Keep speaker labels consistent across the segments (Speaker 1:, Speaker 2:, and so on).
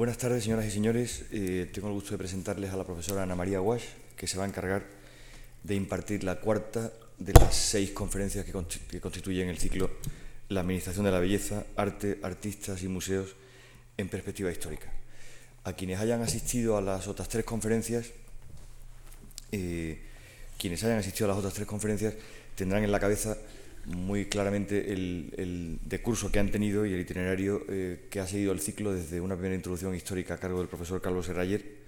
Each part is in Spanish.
Speaker 1: Buenas tardes, señoras y señores. Eh, tengo el gusto de presentarles a la profesora Ana María Wash, que se va a encargar de impartir la cuarta de las seis conferencias que, constituyen el ciclo La Administración de la Belleza, Arte, Artistas y Museos en Perspectiva Histórica. A quienes hayan asistido a las otras tres conferencias, eh, quienes hayan asistido a las otras tres conferencias tendrán en la cabeza muy claramente el, el decurso que han tenido y el itinerario eh, que ha seguido el ciclo desde una primera introducción histórica a cargo del profesor Carlos Herrayer,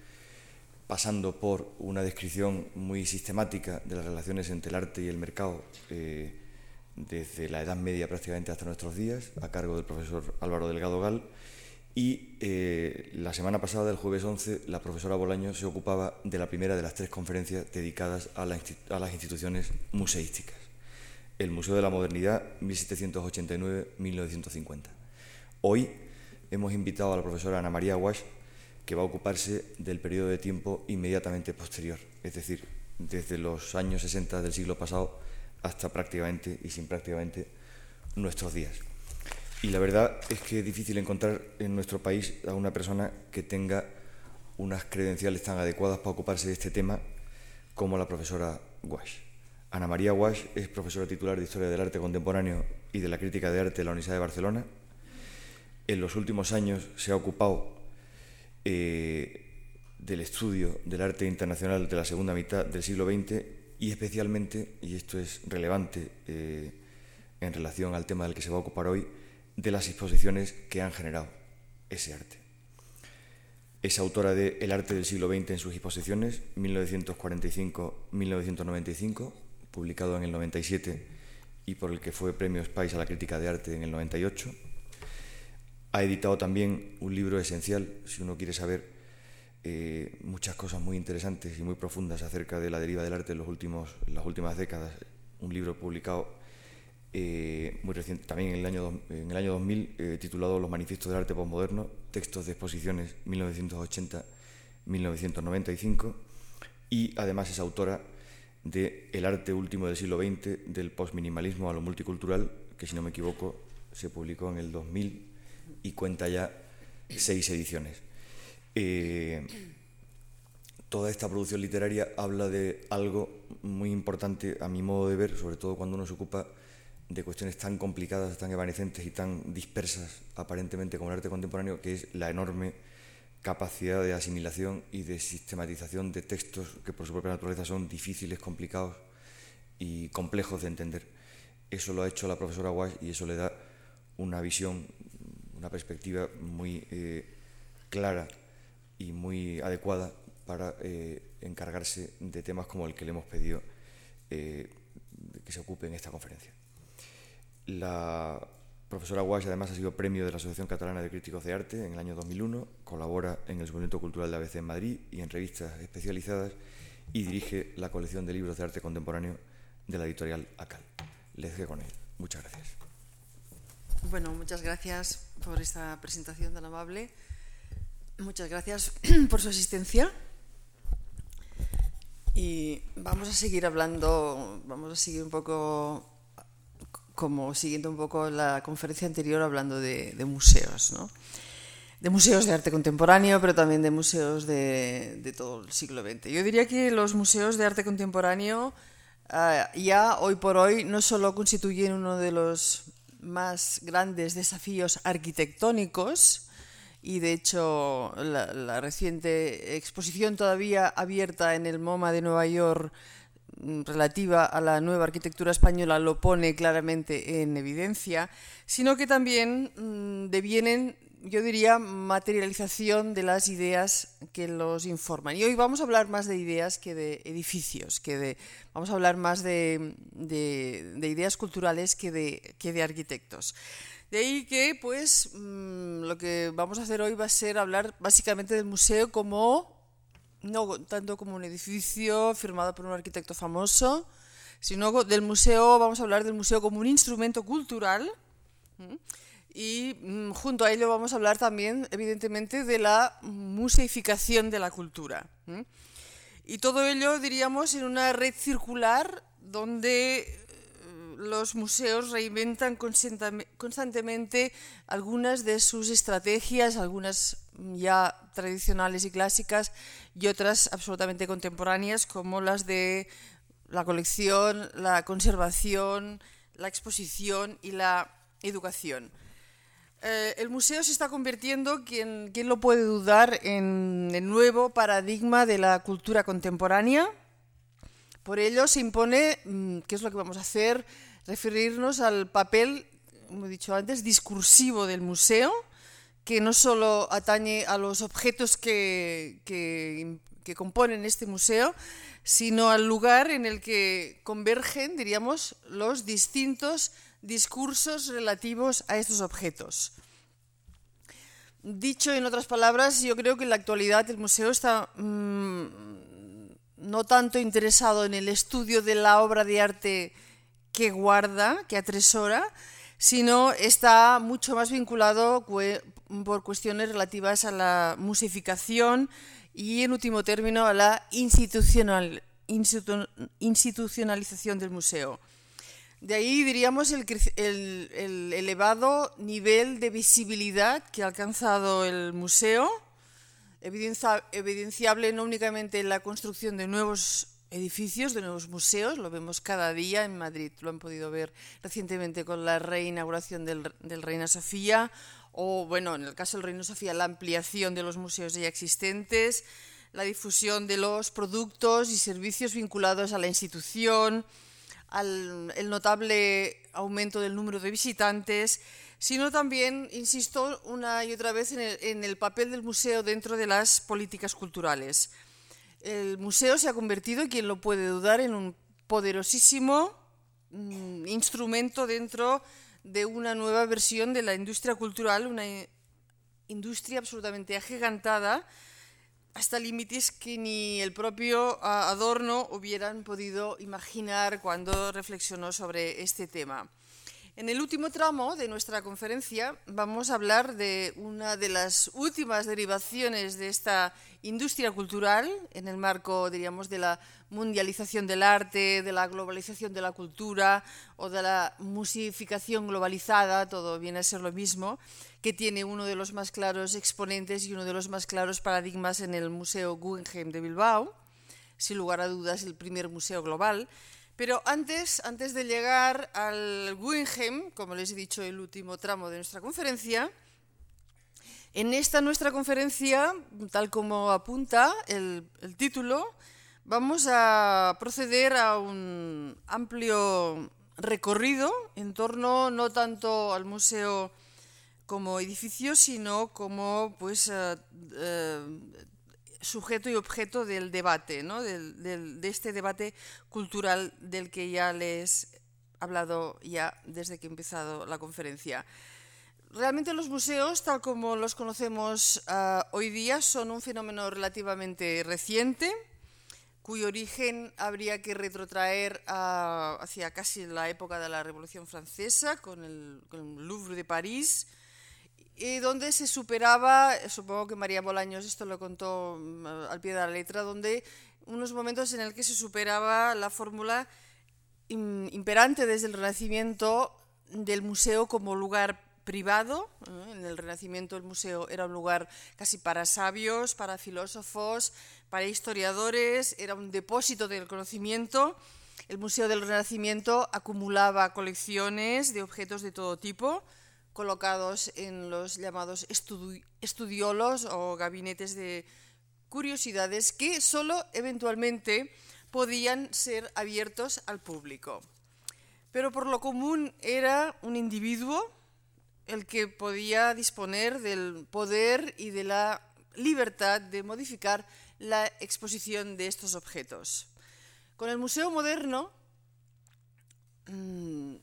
Speaker 1: pasando por una descripción muy sistemática de las relaciones entre el arte y el mercado eh, desde la Edad Media prácticamente hasta nuestros días, a cargo del profesor Álvaro Delgado Gal. Y eh, la semana pasada, el jueves 11, la profesora Bolaño se ocupaba de la primera de las tres conferencias dedicadas a, a las instituciones museísticas el Museo de la Modernidad 1789-1950. Hoy hemos invitado a la profesora Ana María Wash, que va a ocuparse del periodo de tiempo inmediatamente posterior, es decir, desde los años 60 del siglo pasado hasta prácticamente y sin prácticamente nuestros días. Y la verdad es que es difícil encontrar en nuestro país a una persona que tenga unas credenciales tan adecuadas para ocuparse de este tema como la profesora Wash. Ana María Wash es profesora titular de Historia del Arte Contemporáneo y de la Crítica de Arte de la Universidad de Barcelona. En los últimos años se ha ocupado eh, del estudio del arte internacional de la segunda mitad del siglo XX y especialmente, y esto es relevante eh, en relación al tema del que se va a ocupar hoy, de las exposiciones que han generado ese arte. Es autora de El arte del siglo XX en sus exposiciones, 1945-1995, publicado en el 97 y por el que fue Premio Spice a la crítica de arte en el 98. Ha editado también un libro esencial, si uno quiere saber eh, muchas cosas muy interesantes y muy profundas acerca de la deriva del arte en, los últimos, las últimas décadas. Un libro publicado eh, muy reciente, también en el año, en el año 2000, eh, titulado Los Manifiestos del Arte Postmoderno, textos de exposiciones 1980-1995, y además es autora de El arte último del siglo XX, del postminimalismo a lo multicultural, que si no me equivoco se publicó en el 2000 y cuenta ya seis ediciones. Eh, toda esta producción literaria habla de algo muy importante a mi modo de ver, sobre todo cuando uno se ocupa de cuestiones tan complicadas, tan evanescentes y tan dispersas aparentemente como el arte contemporáneo, que es la enorme capacidad de asimilación y de sistematización de textos que por su propia naturaleza son difíciles, complicados y complejos de entender. Eso lo ha hecho la profesora Wash y eso le da una visión, una perspectiva muy eh, clara y muy adecuada para eh, encargarse de temas como el que le hemos pedido eh, que se ocupe en esta conferencia. La profesora Wash además ha sido premio de la Asociación Catalana de Críticos de Arte en el año 2001, colabora en el Suplemento Cultural de ABC en Madrid y en revistas especializadas y dirige la colección de libros de arte contemporáneo de la editorial ACAL. Les dejo con él. Muchas gracias.
Speaker 2: Bueno, muchas gracias por esta presentación tan amable. Muchas gracias por su asistencia. Y vamos a seguir hablando, vamos a seguir un poco como siguiendo un poco la conferencia anterior hablando de, museos, ¿no? de museos de arte contemporáneo, pero también de museos de, todo el siglo XX. Yo diría que los museos de arte contemporáneo ah, ya hoy por hoy no solo constituyen uno de los más grandes desafíos arquitectónicos, y de hecho la reciente exposición todavía abierta en el MoMA de Nueva York relativa a la nueva arquitectura española lo pone claramente en evidencia, sino que también mm, devienen, yo diría, materialización de las ideas que los informan. Y hoy vamos a hablar más de ideas que de edificios, que de, vamos a hablar más de, ideas culturales que de, que de arquitectos. De ahí que, pues, mm, lo que vamos a hacer hoy va a ser hablar básicamente del museo como no tanto como un edificio firmado por un arquitecto famoso, sino del museo, vamos a hablar del museo como un instrumento cultural. Y mm, junto a ello vamos a hablar también, evidentemente, de la museificación de la cultura. Y todo ello, diríamos, en una red circular donde eh, los museos reinventan constantemente algunas de sus estrategias, algunas ya tradicionales y clásicas y otras absolutamente contemporáneas como las de la colección, la conservación, la exposición y la educación. Eh, el museo se está convirtiendo, ¿quién, lo puede dudar?, en el nuevo paradigma de la cultura contemporánea. Por ello se impone, mm, ¿qué es lo que vamos a hacer? Referirnos al papel, como he dicho antes, discursivo del museo, que no solo atañe a los objetos que, que, componen este museo, sino al lugar en el que convergen, diríamos, los distintos discursos relativos a estos objetos. Dicho en otras palabras, yo creo que en la actualidad el museo está mm, no tanto interesado en el estudio de la obra de arte que guarda, que atresora, sino está mucho más vinculado por cuestiones relativas a la musificación y, en último término, a la institucional, institucionalización del museo. De ahí diríamos el, elevado nivel de visibilidad que ha alcanzado el museo, evidenciable no únicamente en la construcción de nuevos edificios, de nuevos museos, lo vemos cada día en Madrid, lo han podido ver recientemente con la reinauguración del, Reina Sofía, o bueno, en el caso del Reina Sofía, la ampliación de los museos ya existentes, la difusión de los productos y servicios vinculados a la institución, al el notable aumento del número de visitantes, sino también, insisto una y otra vez, en el, papel del museo dentro de las políticas culturales. El museo se ha convertido, quien lo puede dudar, en un poderosísimo mm, instrumento dentro de una nueva versión de la industria cultural, una industria absolutamente agigantada hasta límites que ni el propio Adorno hubieran podido imaginar cuando reflexionó sobre este tema. En el último tramo de nuestra conferencia vamos a hablar de una de las últimas derivaciones de esta industria cultural en el marco, diríamos, de la mundialización del arte, de la globalización de la cultura o de la musificación globalizada, todo viene a ser lo mismo, que tiene uno de los más claros exponentes y uno de los más claros paradigmas en el Museo Guggenheim de Bilbao, sin lugar a dudas el primer museo global pero antes, antes de llegar al Guggenheim, como les he dicho, el último tramo de nuestra conferencia, en esta nuestra conferencia, tal como apunta el, título, vamos a proceder a un amplio recorrido en torno no tanto al museo como edificio, sino como pues, uh, uh, sujeto y objeto del debate, ¿no? de este debate cultural del que ya les he hablado ya desde que he empezado la conferencia. Realmente los museos, tal como los conocemos uh, hoy día, son un fenómeno relativamente reciente, cuyo origen habría que retrotraer hacia casi la época de la Revolución Francesa, con el Louvre de París, y donde se superaba, supongo que María Bolaños esto lo contó mm, al pie de la letra, donde unos momentos en el que se superaba la fórmula imperante desde el Renacimiento del museo como lugar privado. En el Renacimiento el museo era un lugar casi para sabios, para filósofos, para historiadores, era un depósito del conocimiento. El Museo del Renacimiento acumulaba colecciones de objetos de todo tipo, colocados en los llamados estudiolos o gabinetes de curiosidades que solo eventualmente podían ser abiertos al público. Pero por lo común era un individuo el que podía disponer del poder y de la libertad de modificar la exposición de estos objetos. Con el Museo Moderno mm,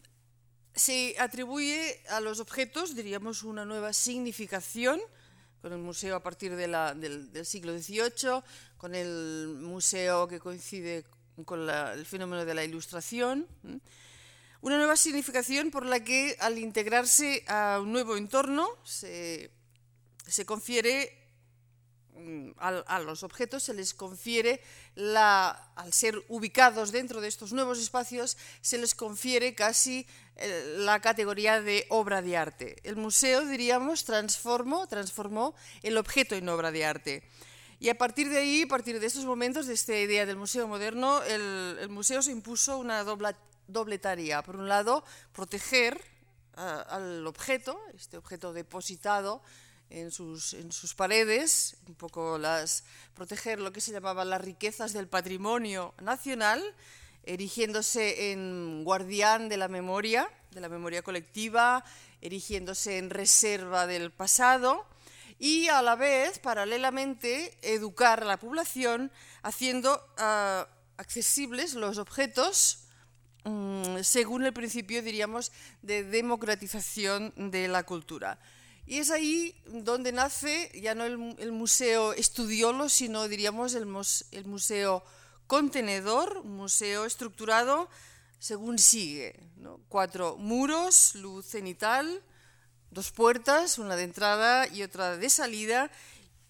Speaker 2: se atribuye a los objetos, diríamos, una nueva significación, con el museo a partir del, siglo XVIII, con el museo que coincide con el fenómeno de la ilustración. Una nueva significación por la que al integrarse a un nuevo entorno se, se confiere mm, a, los objetos se les confiere, la, al ser ubicados dentro de estos nuevos espacios, se les confiere casi eh, la categoría de obra de arte. El museo, diríamos, transformó, transformó el objeto en obra de arte. Y a partir de ahí, a partir de estos momentos, de esta idea del museo moderno, el, museo se impuso una doble, doble tarea. Por un lado, proteger al objeto, este objeto depositado en sus, en sus paredes, un poco las, proteger lo que se llamaba las riquezas del patrimonio nacional, erigiéndose en guardián de la memoria, de la memoria colectiva, erigiéndose en reserva del pasado y a la vez, paralelamente, educar a la población haciendo ah, accesibles los objetos mm, según el principio, diríamos, de democratización de la cultura. Y es ahí donde nace ya no el, museo estudiolo, sino diríamos el, museo contenedor, museo estructurado según sigue. Cuatro muros, luz cenital, dos puertas, una de entrada y otra de salida,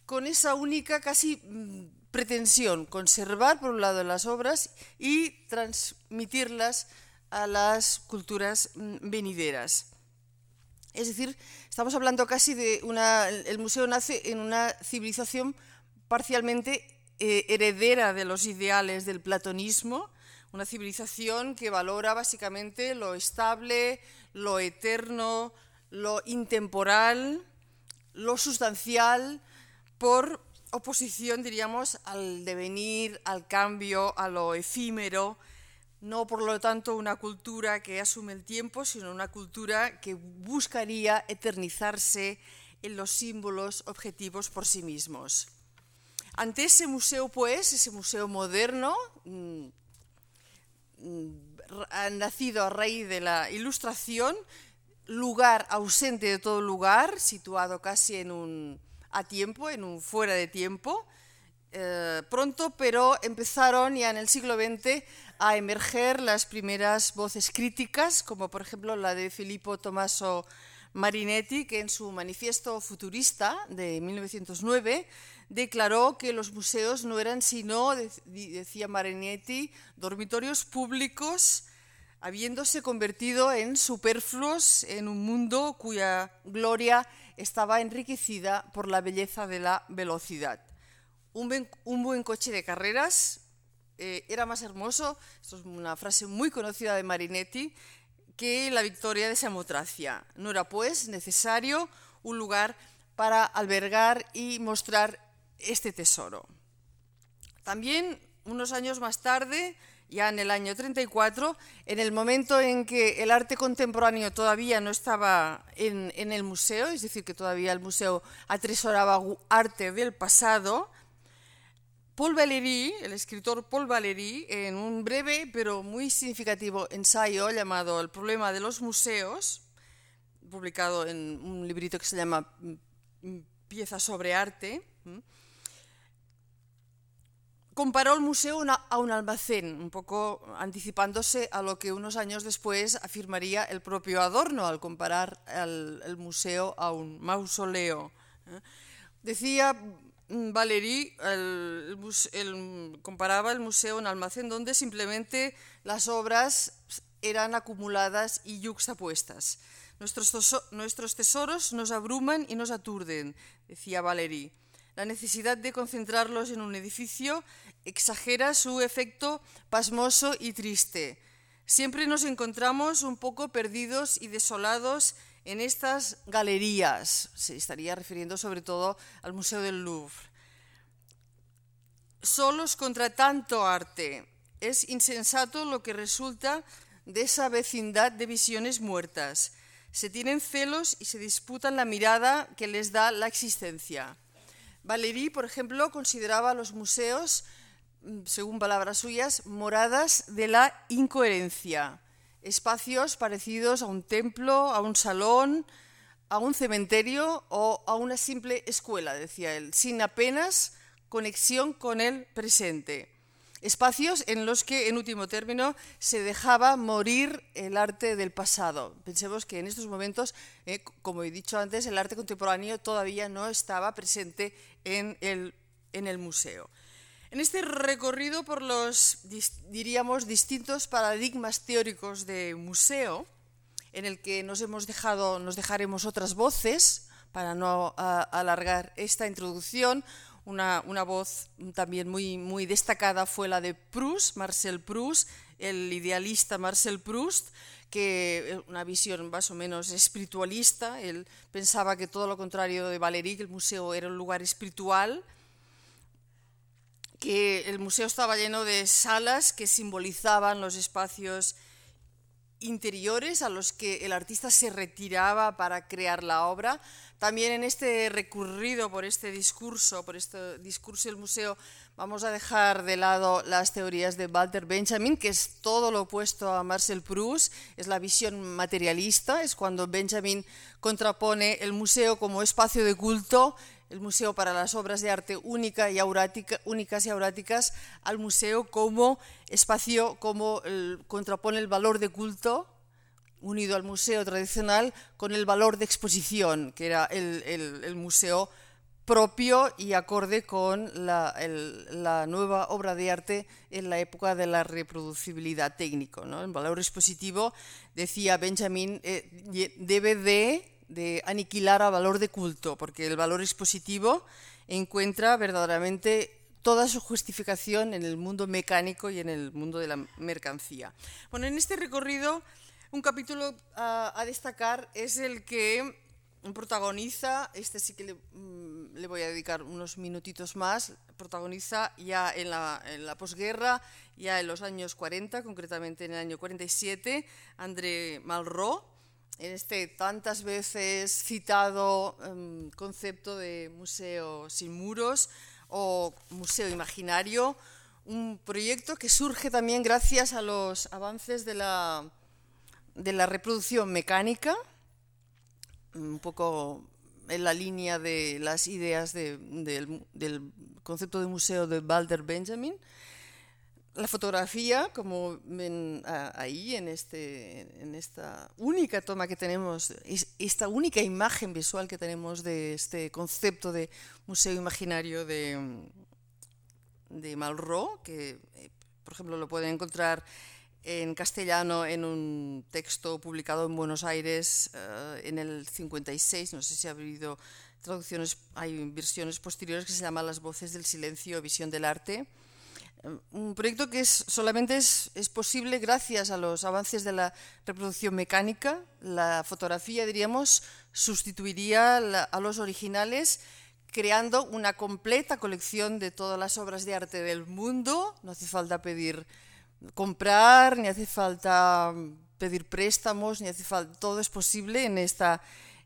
Speaker 2: con esa única casi mm, pretensión, conservar por un lado las obras y transmitirlas a las culturas mm, venideras. Es decir, estamos hablando casi de una... El museo nace en una civilización parcialmente eh, heredera de los ideales del platonismo, una civilización que valora básicamente lo estable, lo eterno, lo intemporal, lo sustancial, por oposición, diríamos, al devenir, al cambio, a lo efímero, no por lo tanto una cultura que asume el tiempo, sino una cultura que buscaría eternizarse en los símbolos objetivos por sí mismos. Ante ese museo, pues, ese museo moderno, mm, mm, nacido a raíz de la Ilustración, lugar ausente de todo lugar, situado casi en un a tiempo, en un fuera de tiempo, eh, pronto, pero empezaron ya en el siglo XX a emerger las primeras voces críticas, como por ejemplo la de Filippo Tommaso Marinetti, que en su manifiesto futurista de 1909 declaró que los museos no eran sino, decía Marinetti, dormitorios públicos, habiéndose convertido en superfluos en un mundo cuya gloria estaba enriquecida por la belleza de la velocidad un buen, coche de carreras eh, era más hermoso, esto es una frase muy conocida de Marinetti, que la victoria de Samotracia. No era pues necesario un lugar para albergar y mostrar este tesoro. También unos años más tarde, ya en el año 34, en el momento en que el arte contemporáneo todavía no estaba en, en el museo, es decir, que todavía el museo atesoraba arte del pasado, Paul Valéry, el escritor Paul Valéry, en un breve pero muy significativo ensayo llamado El problema de los museos, publicado en un librito que se llama Pieza sobre arte, comparó el museo a un almacén, un poco anticipándose a lo que unos años después afirmaría el propio Adorno al comparar el, museo a un mausoleo. ¿eh? Valéry comparaba el museo a un almacén donde simplemente las obras eran acumuladas y yuxtapuestas. Nuestros, tesoros nos abruman y nos aturden, decía Valéry. La necesidad de concentrarlos en un edificio exagera su efecto pasmoso y triste. Siempre nos encontramos un poco perdidos y desolados en estas galerías, se estaría refiriendo sobre todo al Museo del Louvre. Solos contra tanto arte. Es insensato lo que resulta de esa vecindad de visiones muertas. Se tienen celos y se disputan la mirada que les da la existencia. Valéry, por ejemplo, consideraba los museos, mm, según palabras suyas, moradas de la incoherencia espacios parecidos a un templo, a un salón, a un cementerio o a una simple escuela, decía él, sin apenas conexión con el presente. espacios en los que, en último término, se dejaba morir el arte del pasado. Pensemos que en estos momentos, eh, como he dicho antes, el arte contemporáneo todavía no estaba presente en el, en el museo. En este recorrido por los, diríamos, distintos paradigmas teóricos de museo, en el que nos hemos dejado, nos dejaremos otras voces para no alargar esta introducción, una, voz también muy, muy destacada fue la de Proust, Marcel Proust, el idealista Marcel Proust, que eh, una visión más o menos espiritualista, él pensaba que todo lo contrario de Valéry, que el museo era un lugar espiritual, que el museo estaba lleno de salas que simbolizaban los espacios interiores a los que el artista se retiraba para crear la obra. También en este recurrido por este discurso, por este discurso del museo, vamos a dejar de lado las teorías de Walter Benjamin, que es todo lo opuesto a Marcel Proust, es la visión materialista, es cuando Benjamin contrapone el museo como espacio de culto el museo para las obras de arte única y únicas y auráticas al museo como espacio, como contrapone el valor de culto unido al museo tradicional con el valor de exposición, que era el, museo propio y acorde con la, nueva obra de arte en la época de la reproducibilidad técnico. El valor expositivo, decía Benjamin, eh, debe de de aniquilar a valor de culto, porque el valor expositivo encuentra verdaderamente toda su justificación en el mundo mecánico y en el mundo de la mercancía. Bueno, en este recorrido, un capítulo a, destacar es el que protagoniza, este sí que le, mm, le, voy a dedicar unos minutitos más, protagoniza ya en la, en la, posguerra, ya en los años 40, concretamente en el año 47, André Malraux, en este tantas veces citado em, concepto de museo sin muros o museo imaginario, un proyecto que surge también gracias a los avances de la, de la reproducción mecánica, un poco en la línea de las ideas del, del concepto de museo de Walter Benjamin, la fotografía, como ven ahí en, este, en esta única toma que tenemos, esta única imagen visual que tenemos de este concepto de museo imaginario de, de Malraux, que eh, por ejemplo lo pueden encontrar en castellano en un texto publicado en Buenos Aires eh, en el 56, no sé si ha habido traducciones, hay versiones posteriores que se llama Las voces del silencio, visión del arte un proyecto que es, solamente es, es, posible gracias a los avances de la reproducción mecánica. La fotografía, diríamos, sustituiría a los originales creando una completa colección de todas las obras de arte del mundo. No hace falta pedir comprar, ni hace falta pedir préstamos, ni hace falta, todo es posible en esta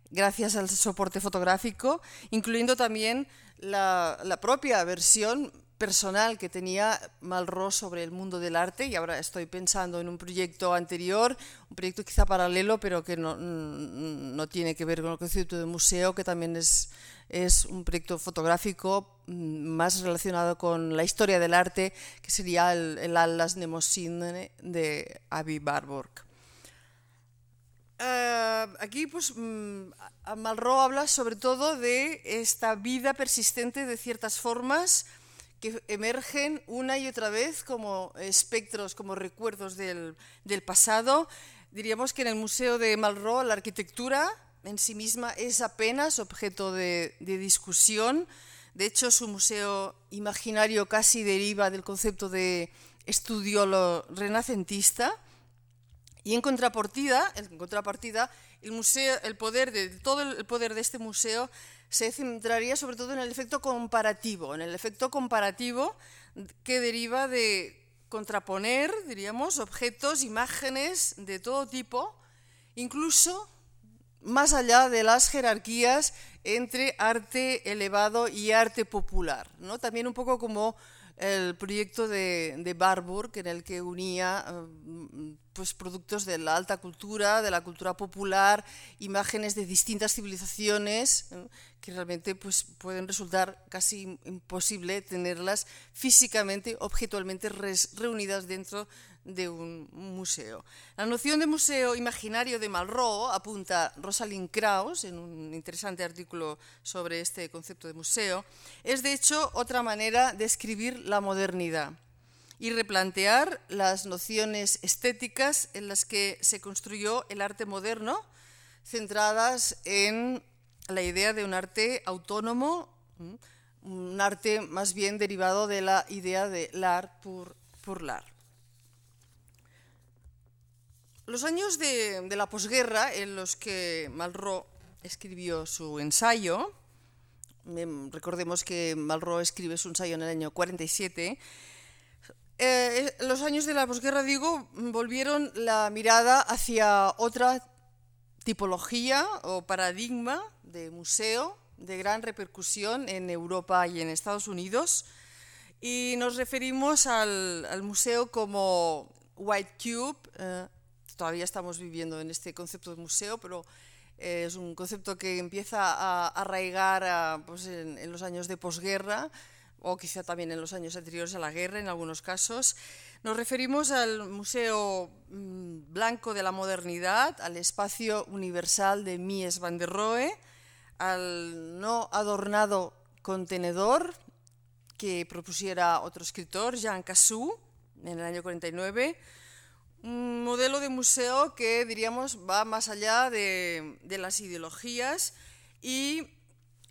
Speaker 2: gracias al soporte fotográfico, incluyendo también la, la propia versión personal que tenía Malraux sobre el mundo del arte y ahora estoy pensando en un proyecto anterior, un proyecto quizá paralelo, pero que no, no tiene que ver con el concepto de museo, que también es, es un proyecto fotográfico mm, más relacionado con la historia del arte, que sería el, el Atlas Mnemosine de Avi Barborg. Uh, aquí pues mm, Malraux habla sobre todo de esta vida persistente de ciertas formas que emergen una y otra vez como espectros, como recuerdos del, pasado. Diríamos que en el Museo de Malraux la arquitectura en sí misma es apenas objeto de, discusión. De hecho, su museo imaginario casi deriva del concepto de estudio renacentista. Y en contrapartida, el poder de todo el poder de este museo se centraría sobre todo en el efecto comparativo, en el efecto comparativo que deriva de contraponer, diríamos, objetos, imágenes de todo tipo, incluso más allá de las jerarquías entre arte elevado y arte popular. ¿no? También un poco como el proyecto de, de Barbour, en el que unía eh, pues, productos de la alta cultura, de la cultura popular, imágenes de distintas civilizaciones, eh, que realmente pues, pueden resultar casi imposible tenerlas físicamente, objetualmente reunidas dentro de un museo. La noción de museo imaginario de Malraux apunta Rosalind Krauss en un interesante artículo sobre este concepto de museo, es de hecho otra manera de escribir la modernidad y replantear las nociones estéticas en las que se construyó el arte moderno, centradas en la idea de un arte autónomo, un arte más bien derivado de la idea de l'art pour, pour l'art. Los años de, la posguerra en los que Malraux escribió su ensayo, recordemos que Malraux escribe su ensayo en el año 47, eh, los años de la posguerra, digo, volvieron la mirada hacia otra tipología o paradigma de museo de gran repercusión en Europa y en Estados Unidos. Y nos referimos al, museo como White Cube, eh, todavía estamos viviendo en este concepto de museo, pero eh, es un concepto que empieza a arraigar pues, en, los años de posguerra o quizá también en los años anteriores a la guerra en algunos casos. Nos referimos al Museo mm, Blanco de la Modernidad, al espacio universal de Mies van der Rohe, al no adornado contenedor que propusiera otro escritor, Jean Cassou, en el año 49, un modelo de museo que diríamos va más allá de, las ideologías y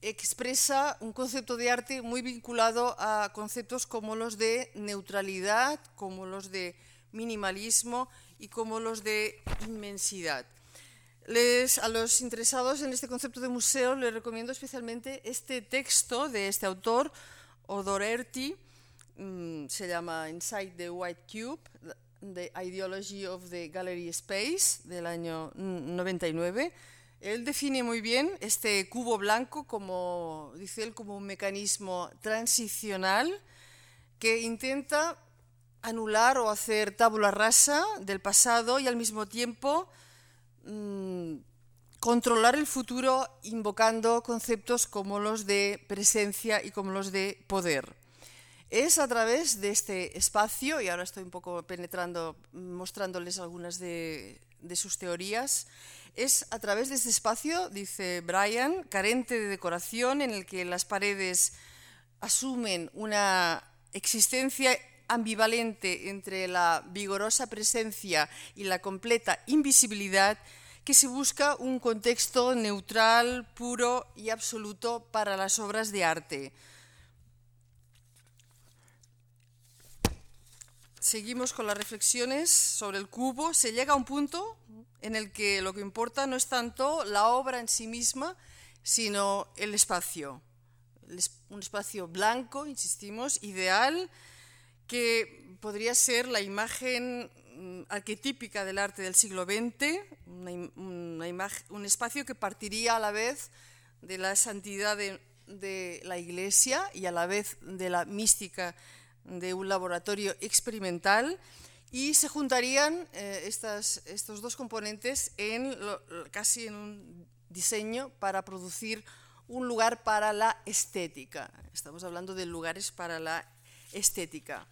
Speaker 2: expresa un concepto de arte muy vinculado a conceptos como los de neutralidad, como los de minimalismo y como los de inmensidad. a los interesados en este concepto de museo les recomiendo especialmente este texto de este autor, Odor Erti, mm, se llama Inside the White Cube, The Ideology of the Gallery Space del año 99. Él define muy bien este cubo blanco como, dice él, como un mecanismo transicional que intenta anular o hacer tabula rasa del pasado y al mismo tiempo mm, controlar el futuro invocando conceptos como los de presencia y como los de poder. Es a través de este espacio, y ahora estoy un poco penetrando, mostrándoles algunas de, sus teorías, es a través de este espacio, dice Brian, carente de decoración, en el que las paredes asumen una existencia ambivalente entre la vigorosa presencia y la completa invisibilidad, que se busca un contexto neutral, puro y absoluto para las obras de arte Seguimos con las reflexiones sobre el cubo. Se llega a un punto en el que lo que importa no es tanto la obra en sí misma, sino el espacio. Un espacio blanco, insistimos, ideal, que podría ser la imagen mm, arquetípica del arte del siglo XX, un espacio que partiría a la vez de la santidad de, de la Iglesia y a la vez de la mística de un laboratorio experimental y se juntarían eh, estas, estos dos componentes en casi en un diseño para producir un lugar para la estética. Estamos hablando de lugares para la estética.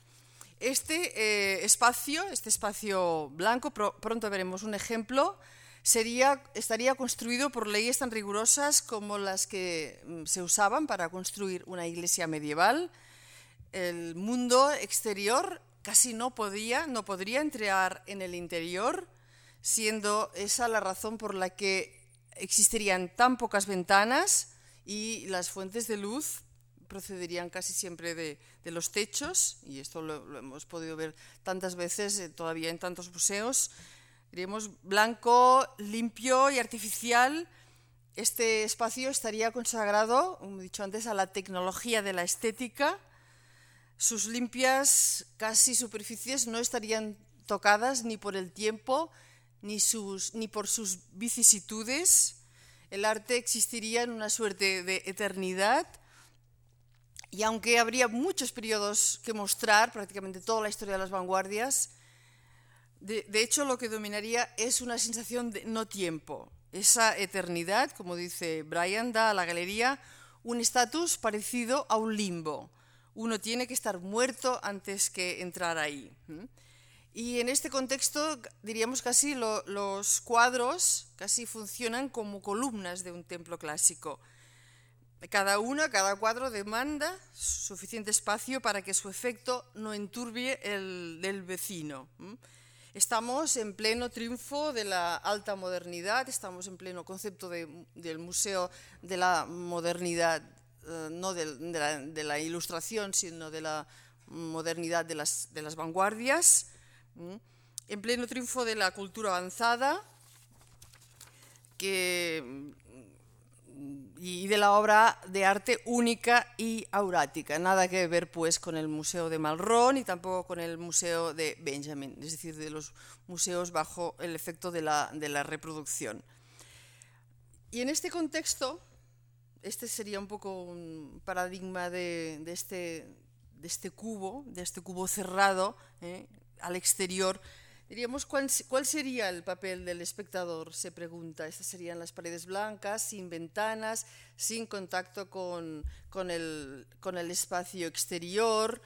Speaker 2: Este eh, espacio, este espacio blanco, pronto veremos un ejemplo, sería, estaría construido por leyes tan rigurosas como las que mm, se usaban para construir una iglesia medieval, el mundo exterior casi no podía, no podría entrar en el interior, siendo esa la razón por la que existirían tan pocas ventanas y las fuentes de luz procederían casi siempre de, los techos, y esto lo, hemos podido ver tantas veces eh, todavía en tantos museos, diríamos blanco, limpio y artificial. Este espacio estaría consagrado, como he dicho antes, a la tecnología de la estética, sus limpias casi superficies no estarían tocadas ni por el tiempo ni, por sus vicisitudes. El arte existiría en una suerte de eternidad Y aunque habría muchos periodos que mostrar, prácticamente toda la historia de las vanguardias, de, de hecho lo que dominaría es una sensación de no tiempo. Esa eternidad, como dice Brian, da a la galería un estatus parecido a un limbo. Uno tiene que estar muerto antes que entrar ahí. Y en este contexto, diríamos casi lo, los cuadros casi funcionan como columnas de un templo clásico. Cada uno, cada cuadro demanda suficiente espacio para que su efecto no enturbie el del vecino. Estamos en pleno triunfo de la alta modernidad, estamos en pleno concepto de, del museo de la modernidad, eh, no de, la, ilustración, sino de la modernidad de las, de las vanguardias en pleno triunfo de la cultura avanzada que, y de la obra de arte única y aurática. Nada que ver pues con el Museo de Malraux ni tampoco con el Museo de Benjamin, es decir, de los museos bajo el efecto de la, de la reproducción. Y en este contexto, este sería un poco un paradigma de, este, de este cubo, de este cubo cerrado, ¿eh? al exterior. Diríamos, ¿cuál, ¿cuál, sería el papel del espectador? Se pregunta. Estas serían las paredes blancas, sin ventanas, sin contacto con, con, el, con el espacio exterior,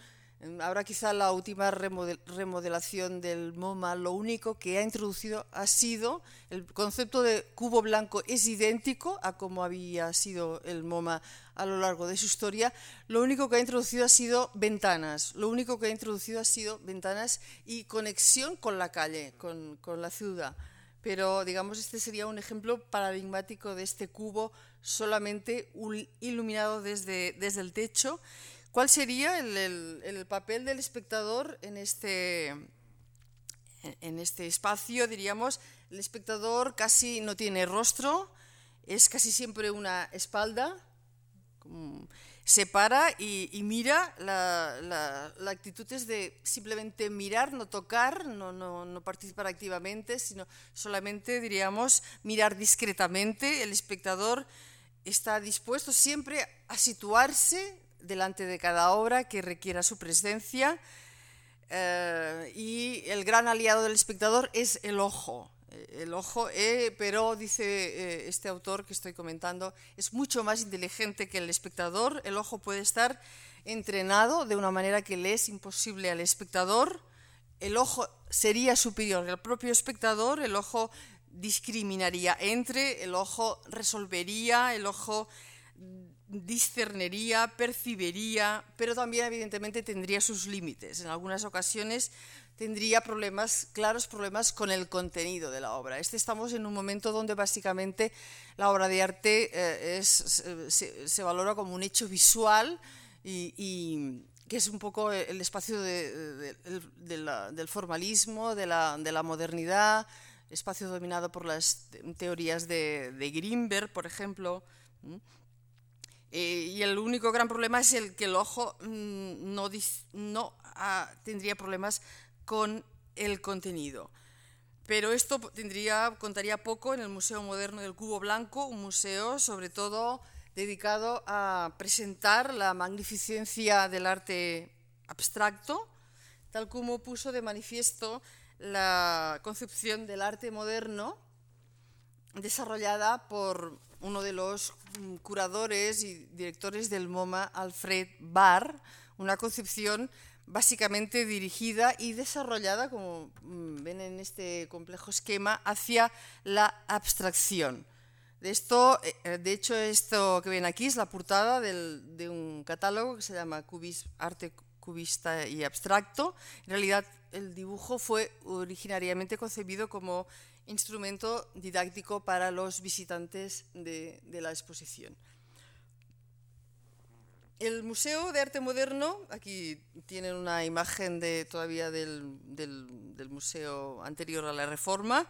Speaker 2: Ahora quizá la última remodelación del MoMA lo único que ha introducido ha sido el concepto de cubo blanco es idéntico a como había sido el MoMA a lo largo de su historia. Lo único que ha introducido ha sido ventanas, lo único que ha introducido ha sido ventanas y conexión con la calle, con, la ciudad. Pero digamos este sería un ejemplo paradigmático de este cubo solamente iluminado desde el techo ¿Cuál sería el, el, el papel del espectador en este, en este espacio? Diríamos, el espectador casi no tiene rostro, es casi siempre una espalda, se para y, mira, la, actitud es de simplemente mirar, no tocar, no, no, no, participar activamente, sino solamente, diríamos, mirar discretamente. El espectador está dispuesto siempre a situarse delante de cada obra que requiera su presencia eh, y el gran aliado del espectador es el ojo. El ojo, eh, pero dice eh, este autor que estoy comentando, es mucho más inteligente que el espectador. El ojo puede estar entrenado de una manera que le es imposible al espectador. El ojo sería superior al propio espectador, el ojo discriminaría entre, el ojo resolvería, el ojo discernería, percibiría, pero también evidentemente tendría sus límites. En algunas ocasiones tendría problemas, claros problemas con el contenido de la obra. Este estamos en un momento donde básicamente la obra de arte eh, se, valora como un hecho visual y, que es un poco el espacio del formalismo, de la, de la modernidad, espacio dominado por las teorías de, de Grimberg, por ejemplo. Eh, y el único gran problema es el que el ojo no, no ah, tendría problemas con el contenido. Pero esto tendría, contaría poco en el Museo Moderno del Cubo Blanco, un museo sobre todo dedicado a presentar la magnificencia del arte abstracto, tal como puso de manifiesto la concepción del arte moderno desarrollada por uno de los mm, curadores y directores del MoMA, Alfred Barr, una concepción básicamente dirigida y desarrollada, como mm, ven en este complejo esquema, hacia la abstracción. De, esto, eh, de hecho, esto que ven aquí es la portada de un catálogo que se llama Cubis, Arte Cubista y Abstracto. En realidad, el dibujo fue originariamente concebido como instrumento didáctico para los visitantes de, la exposición. El Museo de Arte Moderno, aquí tienen una imagen de, todavía del, del, museo anterior a la Reforma,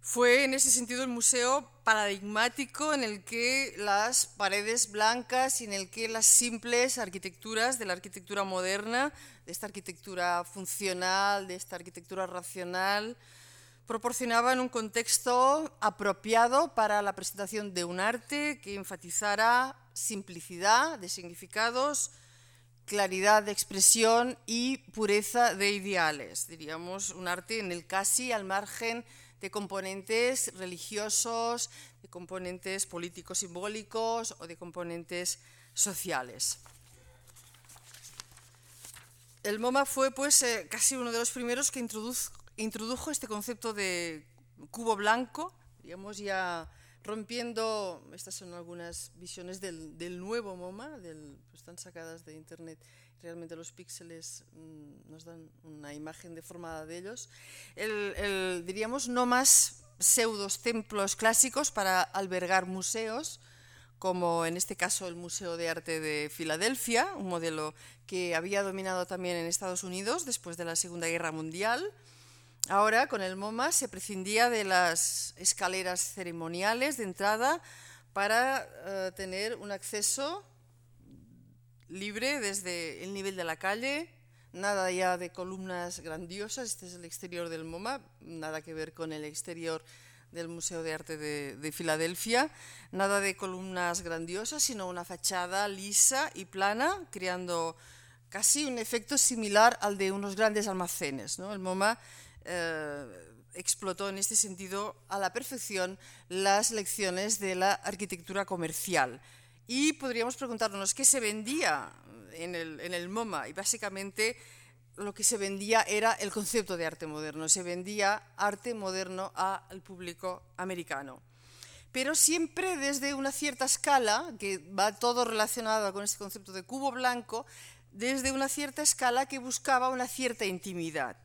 Speaker 2: fue en ese sentido el museo paradigmático en el que las paredes blancas y en el que las simples arquitecturas de la arquitectura moderna, de esta arquitectura funcional, de esta arquitectura racional, proporcionaban un contexto apropiado para la presentación de un arte que enfatizara simplicidad de significados, claridad de expresión y pureza de ideales. Diríamos un arte en el casi al margen de componentes religiosos, de componentes políticos simbólicos o de componentes sociales. El MoMA fue pues eh, casi uno de los primeros que introdujo este concepto de cubo blanco, digamos ya rompiendo, estas son algunas visiones del, nuevo MoMA, pues, están sacadas de internet, realmente los píxeles mm, nos dan una imagen deformada de ellos, el, diríamos no más pseudos templos clásicos para albergar museos, como en este caso el Museo de Arte de Filadelfia, un modelo que había dominado también en Estados Unidos después de la Segunda Guerra Mundial, Ahora, con el MoMA, se prescindía de las escaleras ceremoniales de entrada para eh, tener un acceso libre desde el nivel de la calle, nada ya de columnas grandiosas, este es el exterior del MoMA, nada que ver con el exterior del Museo de Arte de, de, Filadelfia, nada de columnas grandiosas, sino una fachada lisa y plana, creando casi un efecto similar al de unos grandes almacenes. ¿no? El MoMA eh, explotó en este sentido a la perfección las lecciones de la arquitectura comercial. Y podríamos preguntarnos qué se vendía en el, en el MoMA. Y básicamente lo que se vendía era el concepto de arte moderno. Se vendía arte moderno al público americano. Pero siempre desde una cierta escala, que va todo relacionado con este concepto de cubo blanco, desde una cierta escala que buscaba una cierta intimidad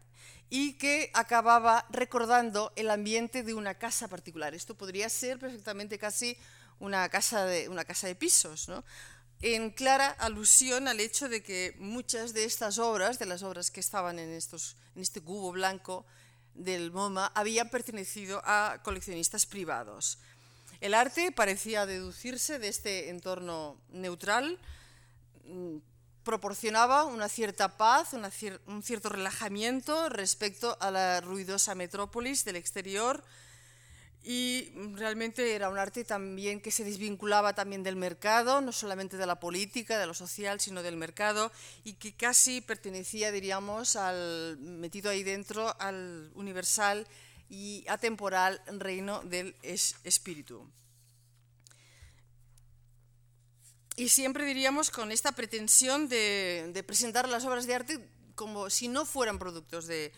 Speaker 2: y que acababa recordando el ambiente de una casa particular. Esto podría ser perfectamente casi una casa de, una casa de pisos, en clara alusión al hecho de que muchas de estas obras, de las obras que estaban en, estos, en este cubo blanco del MoMA, habían pertenecido a coleccionistas privados. El arte parecía deducirse de este entorno neutral, mm, proporcionaba una cierta paz, un cierto relajamiento respecto a la ruidosa metrópolis del exterior y realmente era un arte también que se desvinculaba también del mercado, no solamente de la política, de lo social, sino del mercado y que casi pertenecía, diríamos, al metido ahí dentro al universal y atemporal reino del espíritu. Y siempre diríamos con esta pretensión de, presentar las obras de arte como si no fueran productos de,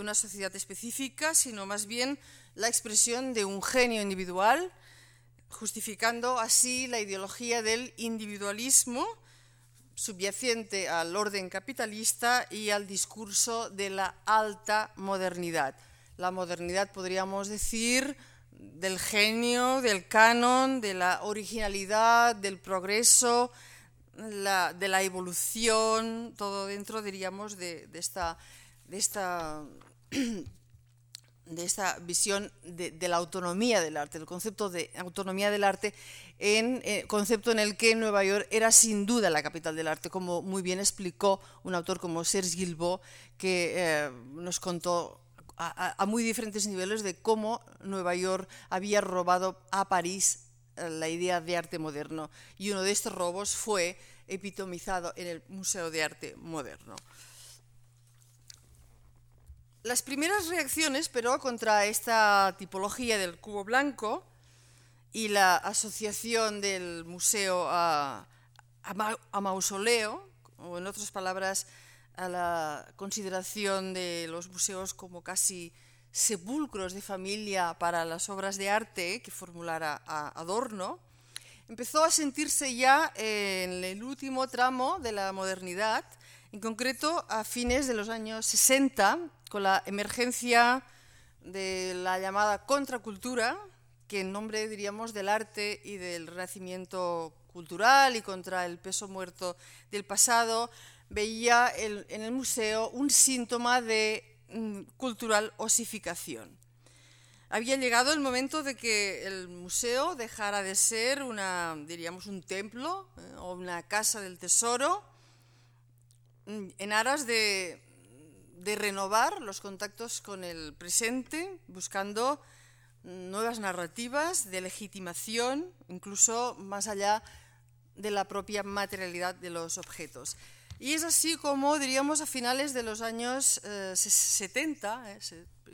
Speaker 2: una sociedad específica, sino más bien la expresión de un genio individual, justificando así la ideología del individualismo subyacente al orden capitalista y al discurso de la alta modernidad. La modernidad, podríamos decir, del genio, del canon, de la originalidad, del progreso, de la evolución, todo dentro, diríamos, de, esta, de, esta, de esta visión de, la autonomía del arte, el concepto de autonomía del arte, en eh, concepto en el que Nueva York era sin duda la capital del arte, como muy bien explicó un autor como Serge Guilbault, que eh, nos contó a, muy diferentes niveles de cómo Nueva York había robado a París eh, la idea de arte moderno. Y uno de estos robos fue epitomizado en el Museo de Arte Moderno. Las primeras reacciones, pero, contra esta tipología del cubo blanco y la asociación del museo a mausoleo, o en otras palabras, a la consideración de los museos como casi sepulcros de familia para las obras de arte que formulara Adorno, empezó a sentirse ya en el último tramo de la modernidad, en concreto a fines de los años 60, con la emergencia de la llamada contracultura, que en nombre, diríamos, del arte y del renacimiento cultural y contra el peso muerto del pasado, veía en el museo un síntoma de mm, cultural osificación. Había llegado el momento de que el museo dejara de ser diríamos, un templo eh, o una casa del tesoro mm, en aras de, de renovar los contactos con el presente, buscando nuevas narrativas de legitimación, incluso más allá de la propia materialidad de los objetos. Y es así como, diríamos, a finales de los años 70, eh,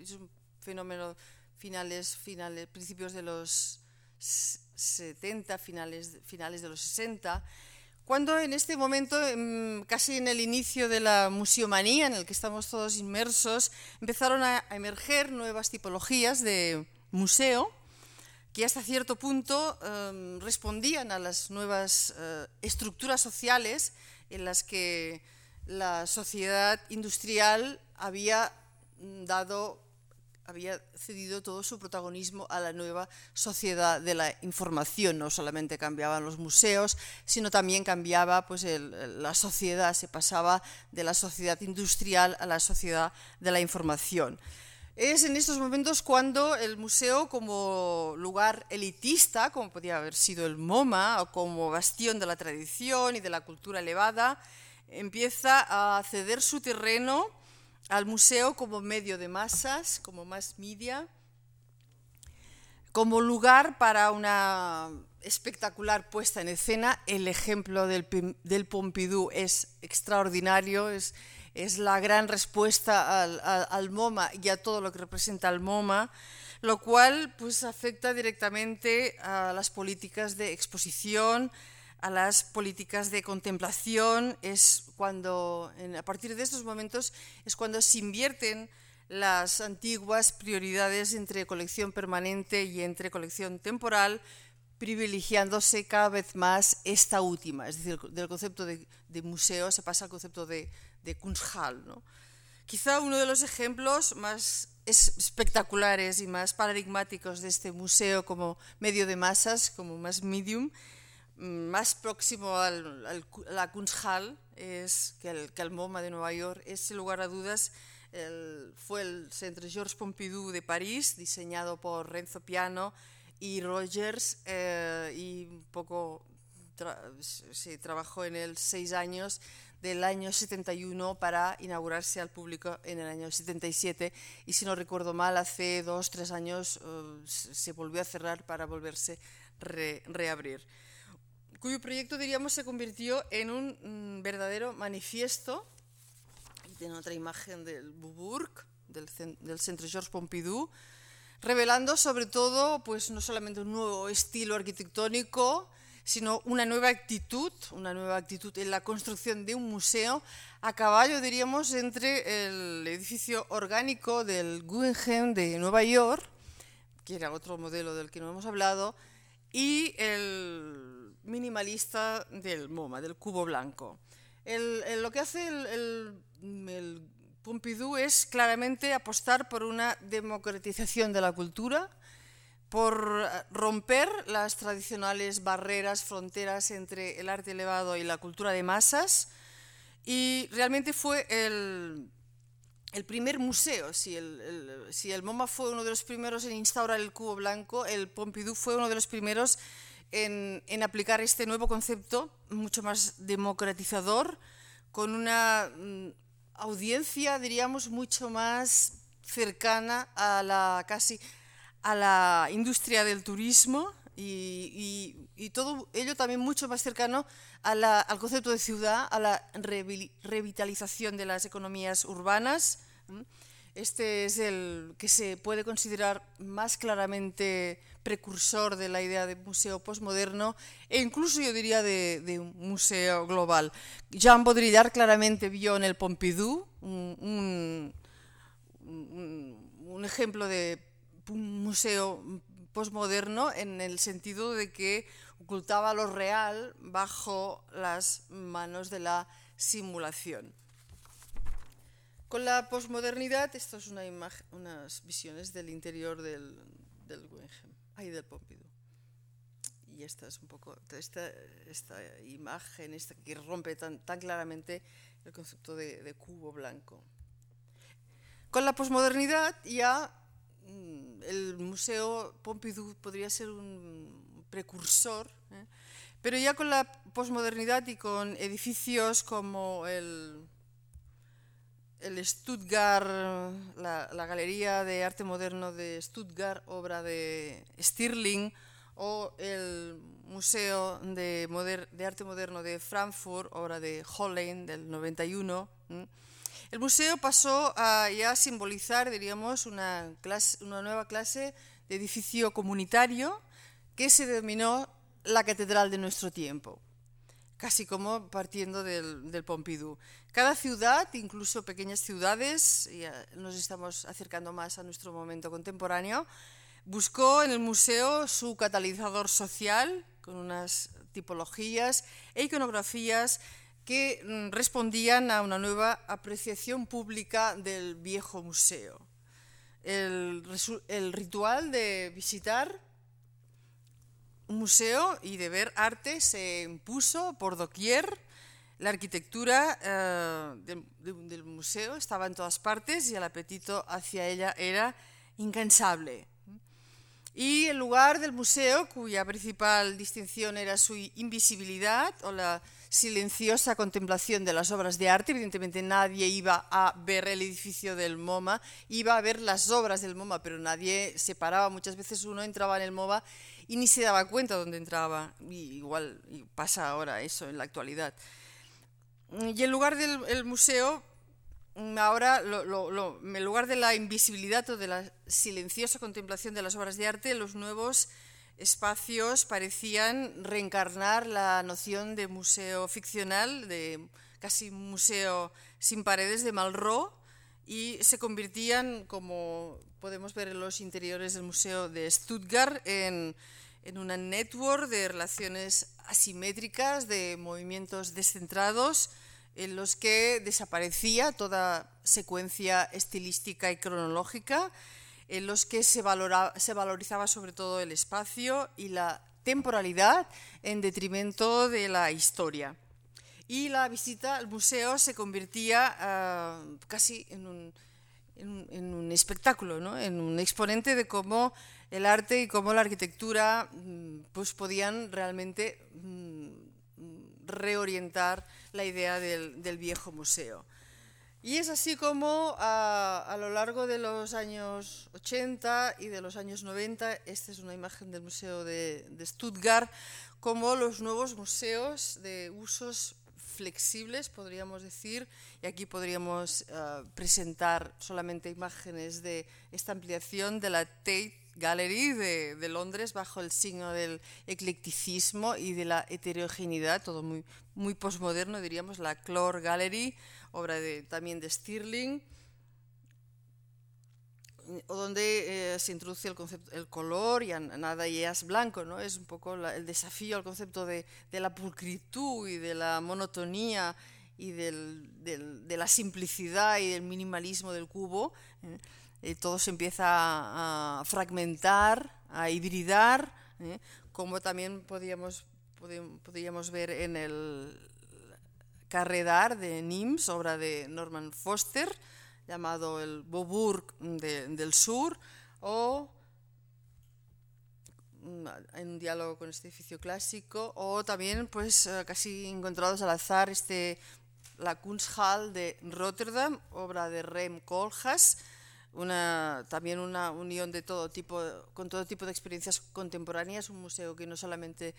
Speaker 2: es un fenómeno finales, finales, principios de los 70, finales, finales de los 60, cuando en este momento, casi en el inicio de la museomanía en el que estamos todos inmersos, empezaron a emerger nuevas tipologías de museo que hasta cierto punto em, respondían a las nuevas eh, estructuras sociales en las que la sociedad industrial había dado había cedido todo su protagonismo a la nueva sociedad de la información. No solamente cambiaban los museos, sino también cambiaba pues, la sociedad, se pasaba de la sociedad industrial a la sociedad de la información. Es en estos momentos cuando el museo como lugar elitista, como podía haber sido el MoMA, o como bastión de la tradición y de la cultura elevada, empieza a ceder su terreno al museo como medio de masas, como más media, como lugar para una espectacular puesta en escena. El ejemplo del, Pompidou es extraordinario, es, es la gran respuesta al, MoMA y a todo lo que representa el MoMA, lo cual pues, afecta directamente a las políticas de exposición, a las políticas de contemplación, es cuando, a partir de estos momentos, es cuando se invierten las antiguas prioridades entre colección permanente y entre colección temporal, privilegiándose cada vez más esta última, es decir, del concepto de, museo se pasa al concepto de, de Kunsthal. ¿no? Quizá uno de los ejemplos más espectaculares y más paradigmáticos de este museo como medio de masas, como más medium, más próximo al, a la Kunsthal es que el, que MoMA de Nueva York es, sin lugar a dudas, fue el Centro Georges Pompidou de París, diseñado por Renzo Piano y Rogers, eh, y poco se trabajó en él seis años, del año 71 para inaugurarse al público en el año 77 y si no recuerdo mal hace dos tres años eh, se volvió a cerrar para volverse re, reabrir cuyo proyecto, diríamos, se convirtió en un mm, verdadero manifiesto. Y tiene otra imagen del Beaubourg, del, del Centro Georges Pompidou, revelando sobre todo, pues no solamente un nuevo estilo arquitectónico, sino una nueva actitud, una nueva actitud en la construcción de un museo a caballo, diríamos, entre el edificio orgánico del Guggenheim de Nueva York, que era otro modelo del que no hemos hablado, y el minimalista del MoMA, del cubo blanco. lo que hace el, Pompidou es claramente apostar por una democratización de la cultura, por romper las tradicionales barreras, fronteras entre el arte elevado y la cultura de masas. Y realmente fue el, primer museo. Si el, si el MoMA fue uno de los primeros en instaurar el cubo blanco, el Pompidou fue uno de los primeros en, aplicar este nuevo concepto mucho más democratizador, con una mm, audiencia, diríamos, mucho más cercana a la casi a la industria del turismo y, todo ello también mucho más cercano al concepto de ciudad, a la revitalización de las economías urbanas. Este es el que se puede considerar más claramente precursor de la idea de museo postmoderno e incluso yo diría de, museo global. Jean Baudrillard claramente vio en el Pompidou un ejemplo de un museo postmoderno en el sentido de que ocultaba lo real bajo las manos de la simulación. Con la posmodernidad, esto es una imagen, unas visiones del interior del, del Guggenheim ay, del Pompidou. Y esta es un poco, esta, esta imagen esta que rompe tan, tan claramente el concepto de, de, cubo blanco. Con la posmodernidad ya el Museo Pompidou podría ser un precursor, ¿eh? pero ya con la posmodernidad y con edificios como el el Stuttgart, la, Galería de Arte Moderno de Stuttgart, obra de Stirling, o el Museo de, de Arte Moderno de Frankfurt, obra de Hollein del 91. El museo pasó a ya simbolizar, diríamos, una, nueva clase de edificio comunitario que se denominó la catedral de nuestro tiempo, casi como partiendo del, del Pompidou. Cada ciudad, incluso pequeñas ciudades, ya nos estamos acercando más a nuestro momento contemporáneo, buscó en el museo su catalizador social, con unas tipologías e iconografías que mm, respondían a una nueva apreciación pública del viejo museo. El, ritual de visitar un museo y de ver arte se impuso por doquier. La arquitectura eh, de, de, del museo estaba en todas partes y el apetito hacia ella era incansable. Y el lugar del museo, cuya principal distinción era su invisibilidad o la silenciosa contemplación de las obras de arte, evidentemente nadie iba a ver el edificio del MoMA, iba a ver las obras del MoMA, pero nadie se paraba. Muchas veces uno entraba en el MoMA y ni se daba cuenta dónde entraba. Igual pasa ahora eso en la actualidad. Y el lugar del museo ahora lo, lo, en lugar de la invisibilidad o de la silenciosa contemplación de las obras de arte, los nuevos espacios parecían reencarnar la noción de museo ficcional, de casi museo sin paredes de Malraux, y se convertían, como podemos ver en los interiores del Museo de Stuttgart, en, en una network de relaciones asimétricas, de movimientos descentrados, en los que desaparecía toda secuencia estilística y cronológica, en los que se, valorizaba sobre todo el espacio y la temporalidad en detrimento de la historia. Y la visita al museo se convertía uh, casi en un, espectáculo, ¿no? en un exponente de cómo el arte y cómo la arquitectura pues, podían realmente reorientar la idea del viejo museo. Y es así como a, a, lo largo de los años 80 y de los años 90, esta es una imagen del Museo de, de Stuttgart, como los nuevos museos de usos flexibles, podríamos decir, y aquí podríamos uh, presentar solamente imágenes de esta ampliación de la Tate Gallery de, de, Londres bajo el signo del eclecticismo y de la heterogeneidad, todo muy, muy posmoderno, diríamos, la Clore Gallery, obra de, también de Stirling, donde eh, se introduce el concepto el color y nada y es blanco, ¿no? Es un poco la, el desafío al concepto de, de, la pulcritud y de la monotonía y del, del, de la simplicidad y del minimalismo del cubo. ¿eh? eh, todo se empieza a, a, fragmentar, a hibridar, ¿eh? como también podíamos, podíamos ver en el Carredar de Nims, obra de Norman Foster, llamado el Beaubourg de, del Sur, o mm, en un diálogo con este edificio clásico, o también pues eh, casi encontrados al azar este la Kunsthal de Rotterdam, obra de Rem Koolhaas, una, también una unión de todo tipo, con todo tipo de experiencias contemporáneas, un museo que no solamente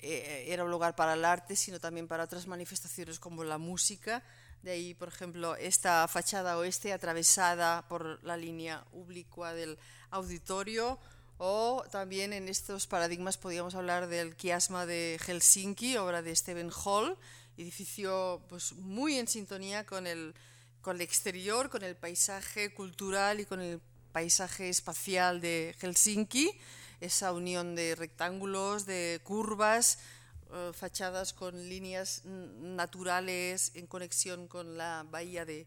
Speaker 2: era un lugar para el arte, sino también para otras manifestaciones como la música. De ahí, por ejemplo, esta fachada oeste atravesada por la línea oblicua del auditorio, o también en estos paradigmas podríamos hablar del quiasma de Helsinki, obra de Stephen Hall, edificio pues, muy en sintonía con el con el exterior, con el paisaje cultural y con el paisaje espacial de Helsinki, esa unión de rectángulos, de curvas, uh, fachadas con líneas naturales en conexión con la bahía de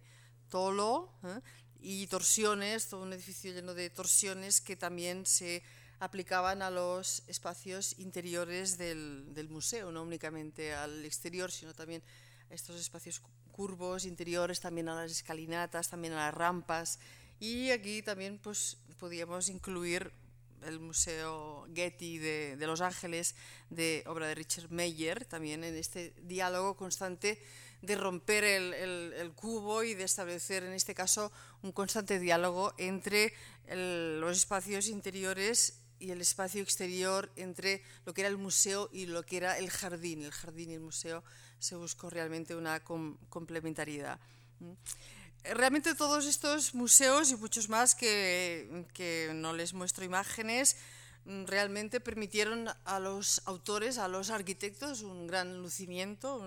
Speaker 2: Tolo ¿eh? y torsiones, todo un edificio lleno de torsiones que también se aplicaban a los espacios interiores del, del museo, no únicamente al exterior, sino también a estos espacios curvos interiores, también a las escalinatas, también a las rampas. Y aquí también pues, podíamos incluir el Museo Getty de, Los Ángeles, de obra de Richard Meyer, también en este diálogo constante de romper el, cubo y de establecer, en este caso, un constante diálogo entre los espacios interiores y el espacio exterior entre lo que era el museo y lo que era el jardín. El jardín y el museo se buscó realmente una complementariedad. Realmente todos estos museos y muchos más que, que no les muestro imágenes, realmente permitieron a los autores, a los arquitectos, un gran lucimiento,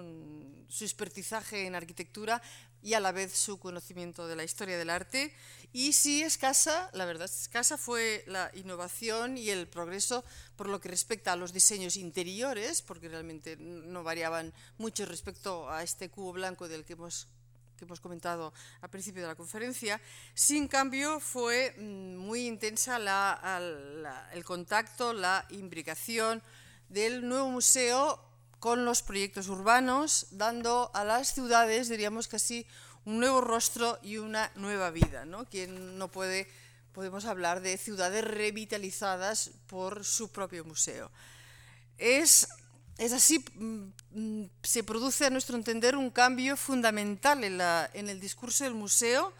Speaker 2: su expertizaje en arquitectura y a la vez su conocimiento de la historia del arte. Y sí escasa, la verdad escasa fue la innovación y el progreso por lo que respecta a los diseños interiores, porque realmente no variaban mucho respecto a este cubo blanco del que hemos que hemos comentado al principio de la conferencia. Sin cambio, fue mm, muy intensa el contacto, la imbricación del nuevo museo con los proyectos urbanos, dando a las ciudades, diríamos casi, un nuevo rostro y una nueva vida. ¿no? Quien no puede, podemos hablar de ciudades revitalizadas por su propio museo. Es es así, mm, mm, se produce a nuestro entender un cambio fundamental en, el discurso del museo.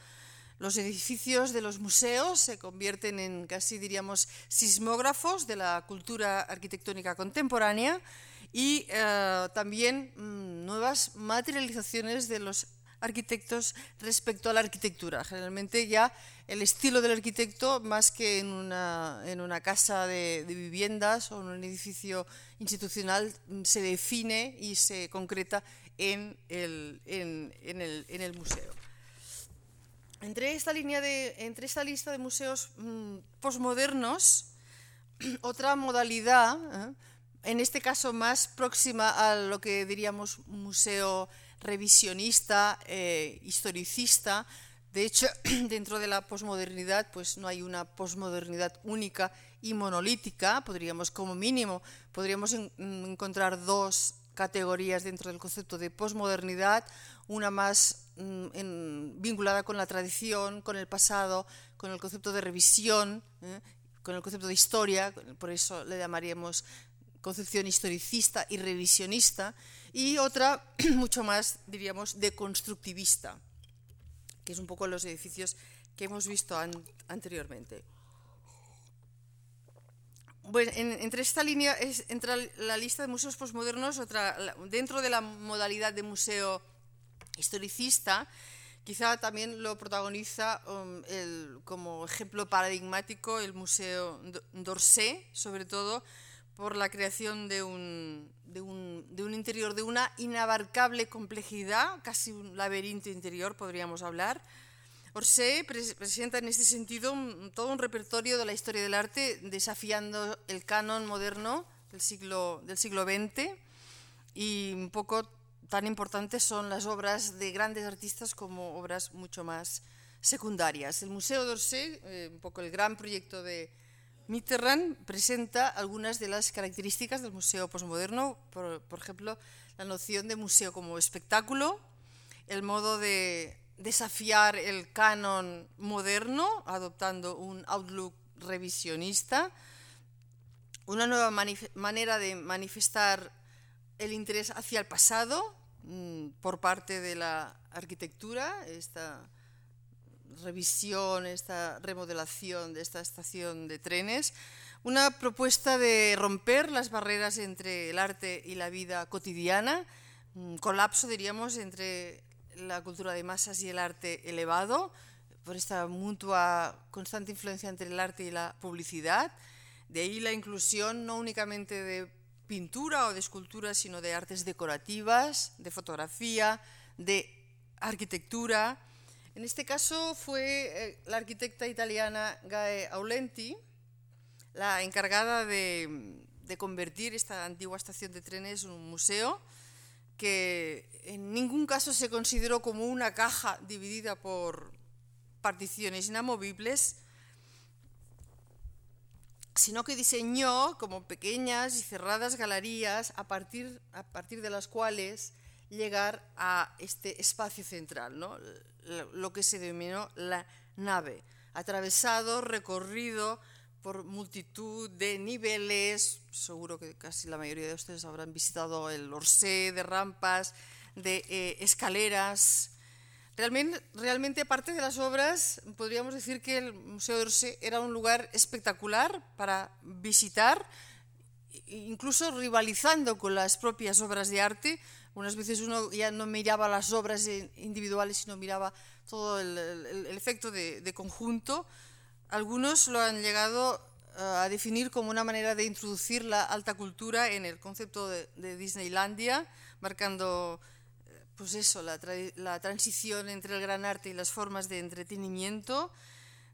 Speaker 2: Los edificios de los museos se convierten en casi diríamos sismógrafos de la cultura arquitectónica contemporánea y eh, también mm, nuevas materializaciones de los arquitectos respecto a la arquitectura. Generalmente ya el estilo del arquitecto, más que en una, en una casa de, viviendas o en un edificio institucional, se define y se concreta en el, en, el, en el museo. Entre esta, línea de, entre esta lista de museos mm, posmodernos, otra modalidad, ¿eh? en este caso más próxima a lo que diríamos museo revisionista, eh, historicista. De hecho, dentro de la posmodernidad, pues no hay una posmodernidad única y monolítica. Podríamos, como mínimo, podríamos encontrar dos categorías dentro del concepto de posmodernidad, una más mm, vinculada con la tradición, con el pasado, con el concepto de revisión, ¿eh? con el concepto de historia, por eso le llamaríamos concepción historicista y revisionista, y otra mucho más, diríamos, deconstructivista, que es un poco los edificios que hemos visto anteriormente. Bueno, entre esta línea es, entra la lista de museos postmodernos, otra, dentro de la modalidad de museo historicista, quizá también lo protagoniza um, como ejemplo paradigmático el Museo d'Orsay, sobre todo, por la creación de un, de, un, de un, interior de una inabarcable complejidad, casi un laberinto interior, podríamos hablar. Orsay presenta en este sentido todo un repertorio de la historia del arte, desafiando el canon moderno del siglo, del siglo XX y un poco tan importantes son las obras de grandes artistas como obras mucho más secundarias. El Museo d'Orsay, eh, un poco el gran proyecto de, Mitterrand presenta algunas de las características del museo posmoderno, por, ejemplo, la noción de museo como espectáculo, el modo de desafiar el canon moderno, adoptando un outlook revisionista, una nueva manera de manifestar el interés hacia el pasado mm, por parte de la arquitectura, esta revisión, esta remodelación de esta estación de trenes, una propuesta de romper las barreras entre el arte y la vida cotidiana, un colapso, diríamos, entre la cultura de masas y el arte elevado, por esta mutua constante influencia entre el arte y la publicidad. De ahí la inclusión no únicamente de pintura o de escultura, sino de artes decorativas, de fotografía, de arquitectura, en este caso fue eh, la arquitecta italiana Gae Aulenti la encargada de, convertir esta antigua estación de trenes en un museo que en ningún caso se consideró como una caja dividida por particiones inamovibles, sino que diseñó como pequeñas y cerradas galerías a partir, a partir de las cuales llegar a este espacio central, ¿no? lo que se denominó la nave, atravesado, recorrido por multitud de niveles, seguro que casi la mayoría de ustedes habrán visitado el Orsay, de rampas, de eh, escaleras, Realmente, realmente, aparte de las obras, podríamos decir que el Museo d'Orsay era un lugar espectacular para visitar, incluso rivalizando con las propias obras de arte. Unas veces uno ya no miraba las obras individuales, sino miraba todo el, el, el efecto de, de, conjunto. Algunos lo han llegado eh, a definir como una manera de introducir la alta cultura en el concepto de, de Disneylandia, marcando pues eso, la, tra la, transición entre el gran arte y las formas de entretenimiento.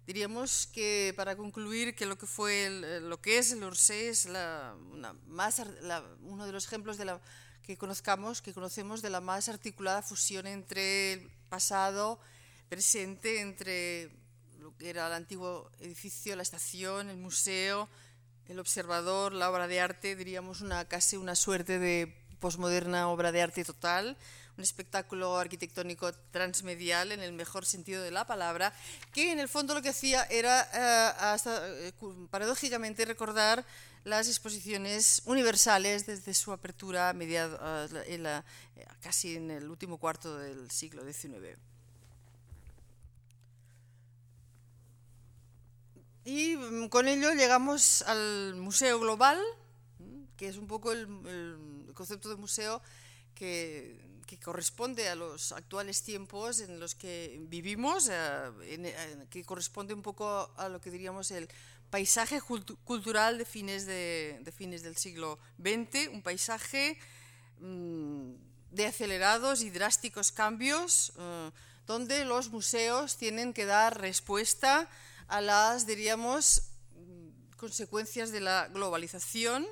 Speaker 2: Diríamos que para concluir que lo que fue el, lo que es el Orsay es la, una más, la, uno de los ejemplos de la, que conozcamos, que conocemos de la más articulada fusión entre el pasado, presente, entre lo que era el antiguo edificio, la estación, el museo, el observador, la obra de arte, diríamos una casi una suerte de posmoderna obra de arte total, un espectáculo arquitectónico transmedial en el mejor sentido de la palabra, que en el fondo lo que hacía era hasta, uh, paradójicamente recordar las exposiciones universales desde su apertura casi en el último cuarto del siglo XIX. Y mm, con ello llegamos al Museo Global, que es un poco el, concepto de museo que, corresponde a los actuales tiempos en los que vivimos, eh, que corresponde un poco a lo que diríamos el paisaje cultural de fines, de, fines del siglo XX, un paisaje mmm, de acelerados y drásticos cambios, uh, donde los museos tienen que dar respuesta a las, diríamos, consecuencias de la globalización,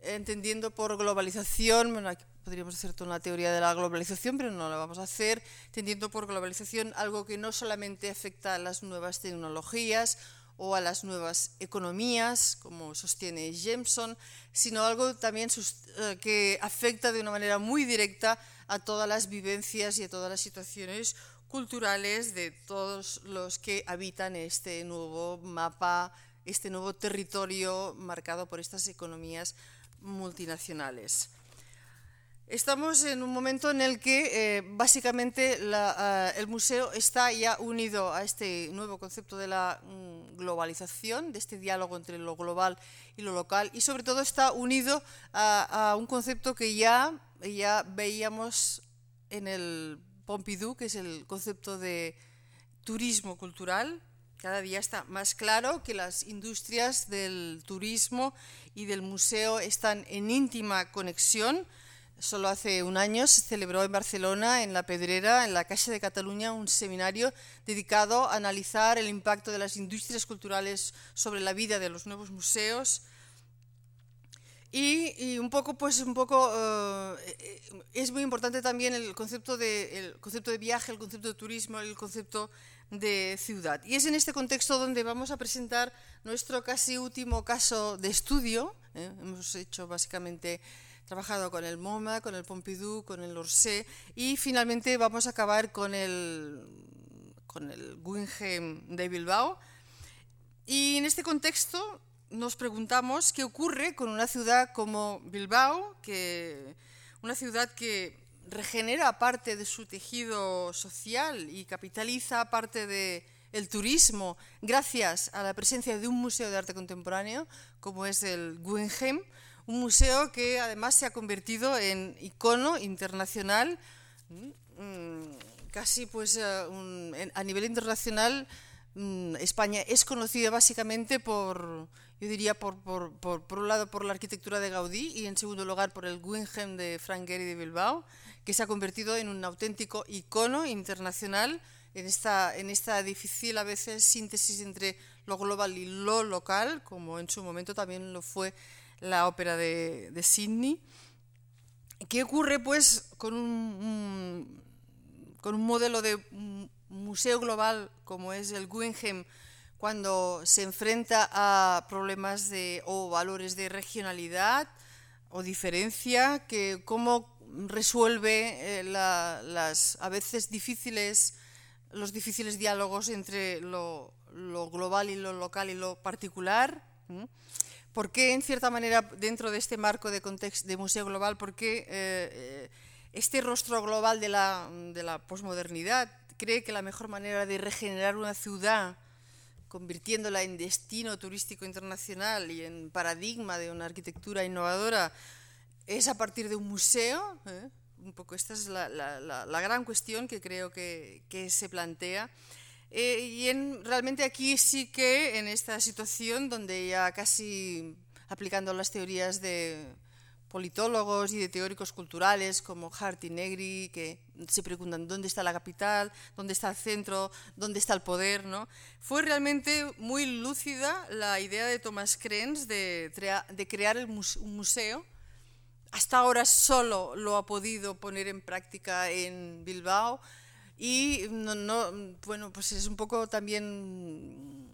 Speaker 2: entendiendo por globalización, podríamos hacer toda una teoría de la globalización, pero no la vamos a hacer, entendiendo por globalización algo que no solamente afecta a las nuevas tecnologías o a las nuevas economías, como sostiene Jameson, sino algo también eh, que afecta de una manera muy directa a todas las vivencias y a todas las situaciones culturales de todos los que habitan este nuevo mapa, este nuevo territorio marcado por estas economías multinacionales. Estamos en un momento en el que eh, básicamente la, uh, el museo está ya unido a este nuevo concepto de la mm, globalización, de este diálogo entre lo global y lo local, y sobre todo está unido a, a un concepto que ya, ya veíamos en el Pompidou, que es el concepto de turismo cultural, cada día está más claro que las industrias del turismo y del museo están en íntima conexión. Solo hace un año se celebró en Barcelona, en La Pedrera, en la Caixa de Cataluña, un seminario dedicado a analizar el impacto de las industrias culturales sobre la vida de los nuevos museos. Y, un poco, pues, un poco, uh, es muy importante también el concepto, de, el concepto de viaje, el concepto de turismo, el concepto de ciudad. Y es en este contexto donde vamos a presentar nuestro casi último caso de estudio. ¿eh? Hemos hecho básicamente trabajado con el MoMA, con el Pompidou, con el Orsay y finalmente vamos a acabar con el, con el Guggenheim de Bilbao. Y en este contexto nos preguntamos qué ocurre con una ciudad como Bilbao, que, una ciudad que regenera parte de su tejido social y capitaliza parte de el turismo gracias a la presencia de un museo de arte contemporáneo como es el Guggenheim, un museo que además se ha convertido en icono internacional, mm, casi pues eh, a nivel internacional mm, España es conocida básicamente por, yo diría, por, un lado por la arquitectura de Gaudí y en segundo lugar por el Guggenheim de Frank Gehry de Bilbao, que se ha convertido en un auténtico icono internacional en esta, en esta difícil a veces síntesis entre lo global y lo local, como en su momento también lo fue la ópera de, de Sydney. ¿Qué ocurre pues con un, con un modelo de museo global como es el Guggenheim cuando se enfrenta a problemas de, o valores de regionalidad o diferencia? Que, ¿Cómo resuelve eh, la, las a veces difíciles los difíciles diálogos entre lo, global y lo local y lo particular. ¿Por qué, en cierta manera, dentro de este marco de, contexto, de museo global, por qué eh, este rostro global de la, de la posmodernidad, cree que la mejor manera de regenerar una ciudad, convirtiéndola en destino turístico internacional y en paradigma de una arquitectura innovadora, es a partir de un museo. ¿eh? Un poco esta es la, la, la, gran cuestión que creo que, que se plantea. Eh, y en, realmente aquí sí que en esta situación donde ya casi aplicando las teorías de politólogos y de teóricos culturales como Hart y Negri, que se preguntan dónde está la capital, dónde está el centro, dónde está el poder. ¿no? Fue realmente muy lúcida la idea de Thomas Krenz de, de crear el un museo. Hasta ahora solo lo ha podido poner en práctica en Bilbao y no, no, bueno, pues es un poco también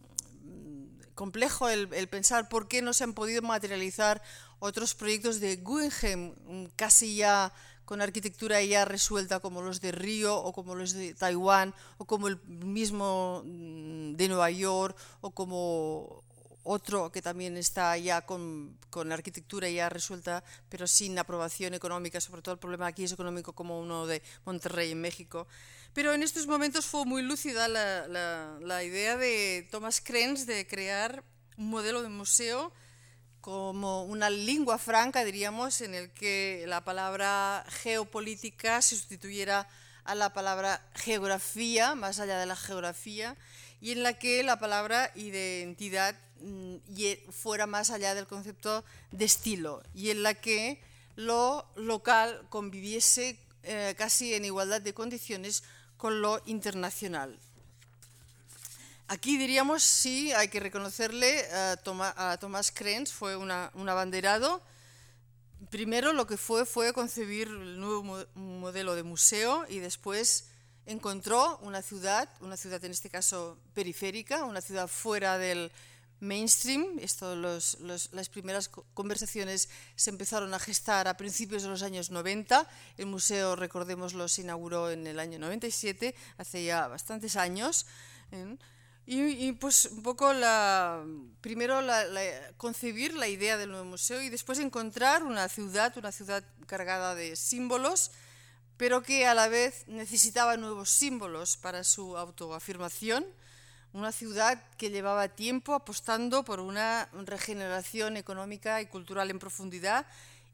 Speaker 2: complejo el, pensar por qué no se han podido materializar otros proyectos de Guggenheim, casi ya con arquitectura ya resuelta como los de Río o como los de Taiwán o como el mismo de Nueva York o como otro que también está ya con, con, arquitectura ya resuelta, pero sin aprobación económica, sobre todo el problema aquí es económico como uno de Monterrey en México. Pero en estos momentos fue muy lúcida la, idea de Thomas Krenz de crear un modelo de museo como una lengua franca, diríamos, en el que la palabra geopolítica se sustituyera a la palabra geografía, más allá de la geografía, y en la que la palabra identidad mm, fuera más allá del concepto de estilo, y en la que lo local conviviese eh, casi en igualdad de condiciones con lo internacional. Aquí diríamos sí, hay que reconocerle a, Tomás Krenz, fue un abanderado. Primero lo que fue fue concebir el nuevo modelo de museo y después encontró una ciudad, una ciudad en este caso periférica, una ciudad fuera del mainstream. Esto, las primeras conversaciones se empezaron a gestar a principios de los años 90. El museo, recordémoslo, se inauguró en el año 97, hace ya bastantes años. ¿eh? Y, pues un poco la, primero la, concebir la idea del nuevo museo y después encontrar una ciudad, una ciudad cargada de símbolos, pero que a la vez necesitaba nuevos símbolos para su autoafirmación. Una ciudad que llevaba tiempo apostando por una regeneración económica y cultural en profundidad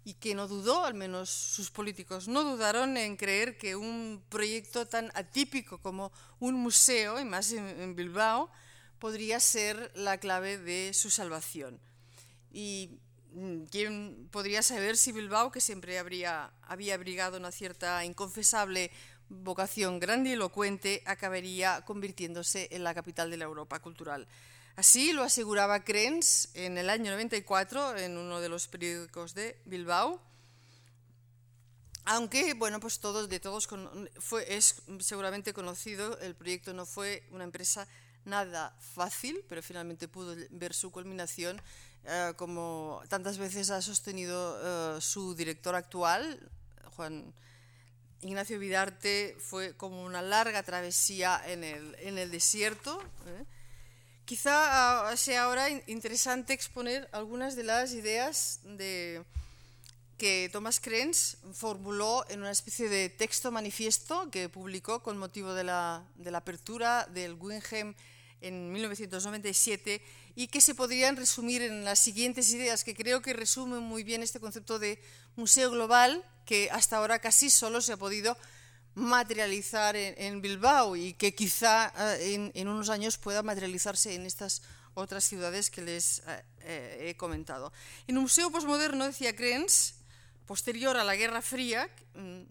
Speaker 2: y que no dudó, al menos sus políticos no dudaron en creer que un proyecto tan atípico como un museo, y más en, Bilbao, podría ser la clave de su salvación. Y mm, quién podría saber si Bilbao, que siempre habría, había abrigado una cierta inconfesable vocación grandilocuente, acabaría convirtiéndose en la capital de la Europa cultural. Así lo aseguraba Krenz en el año 94 en uno de los periódicos de Bilbao. Aunque, bueno, pues todos, de todos fue, es seguramente conocido, el proyecto no fue una empresa nada fácil, pero finalmente pudo ver su culminación, eh, como tantas veces ha sostenido eh, su director actual, Juan Ignacio Vidarte, fue como una larga travesía en el, desierto. ¿eh? Quizá ah, sea ahora interesante exponer algunas de las ideas de, que Thomas Krenz formuló en una especie de texto manifiesto que publicó con motivo de la, de la apertura del Guggenheim en 1997 y que se podrían resumir en las siguientes ideas que creo que resumen muy bien este concepto de museo global que hasta ahora casi solo se ha podido materializar en, Bilbao y que quizá eh, en, unos años pueda materializarse en estas otras ciudades que les eh, eh, he comentado. En un museo posmoderno, decía Krenz, posterior a la Guerra Fría, mm,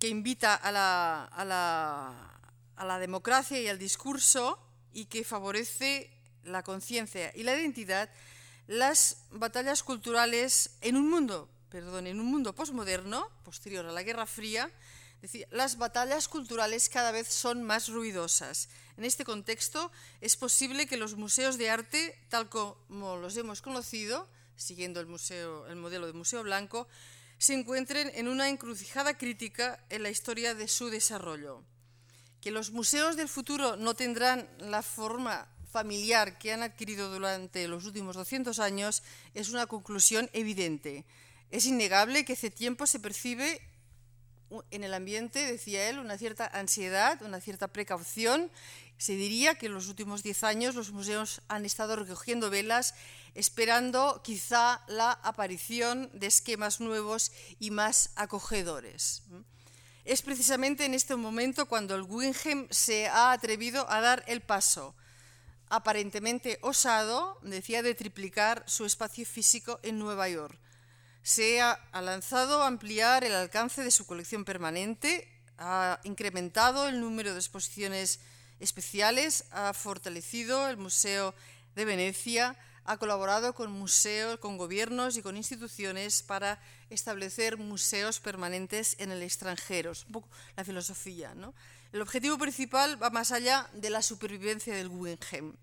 Speaker 2: que invita a la, a la, a la democracia y al discurso y que favorece la conciencia y la identidad, las batallas culturales en un mundo, perdón, en un mundo posmoderno, posterior a la Guerra Fría, las batallas culturales cada vez son más ruidosas. En este contexto, es posible que los museos de arte, tal como los hemos conocido, siguiendo el, museo, el modelo de Museo Blanco, se encuentren en una encrucijada crítica en la historia de su desarrollo. Que los museos del futuro no tendrán la forma familiar que han adquirido durante los últimos 200 años es una conclusión evidente. Es innegable que hace tiempo se percibe en el ambiente, decía él, una cierta ansiedad, una cierta precaución. Se diría que en los últimos diez años los museos han estado recogiendo velas esperando quizá la aparición de esquemas nuevos y más acogedores. Es precisamente en este momento cuando el Guggenheim se ha atrevido a dar el paso aparentemente osado, decía, de triplicar su espacio físico en Nueva York se ha, lanzado a ampliar el alcance de su colección permanente, ha incrementado el número de exposiciones especiales, ha fortalecido el Museo de Venecia, ha colaborado con museos, con gobiernos y con instituciones para establecer museos permanentes en el extranjero. Es un poco la filosofía. ¿no? El objetivo principal va más allá de la supervivencia del Guggenheim.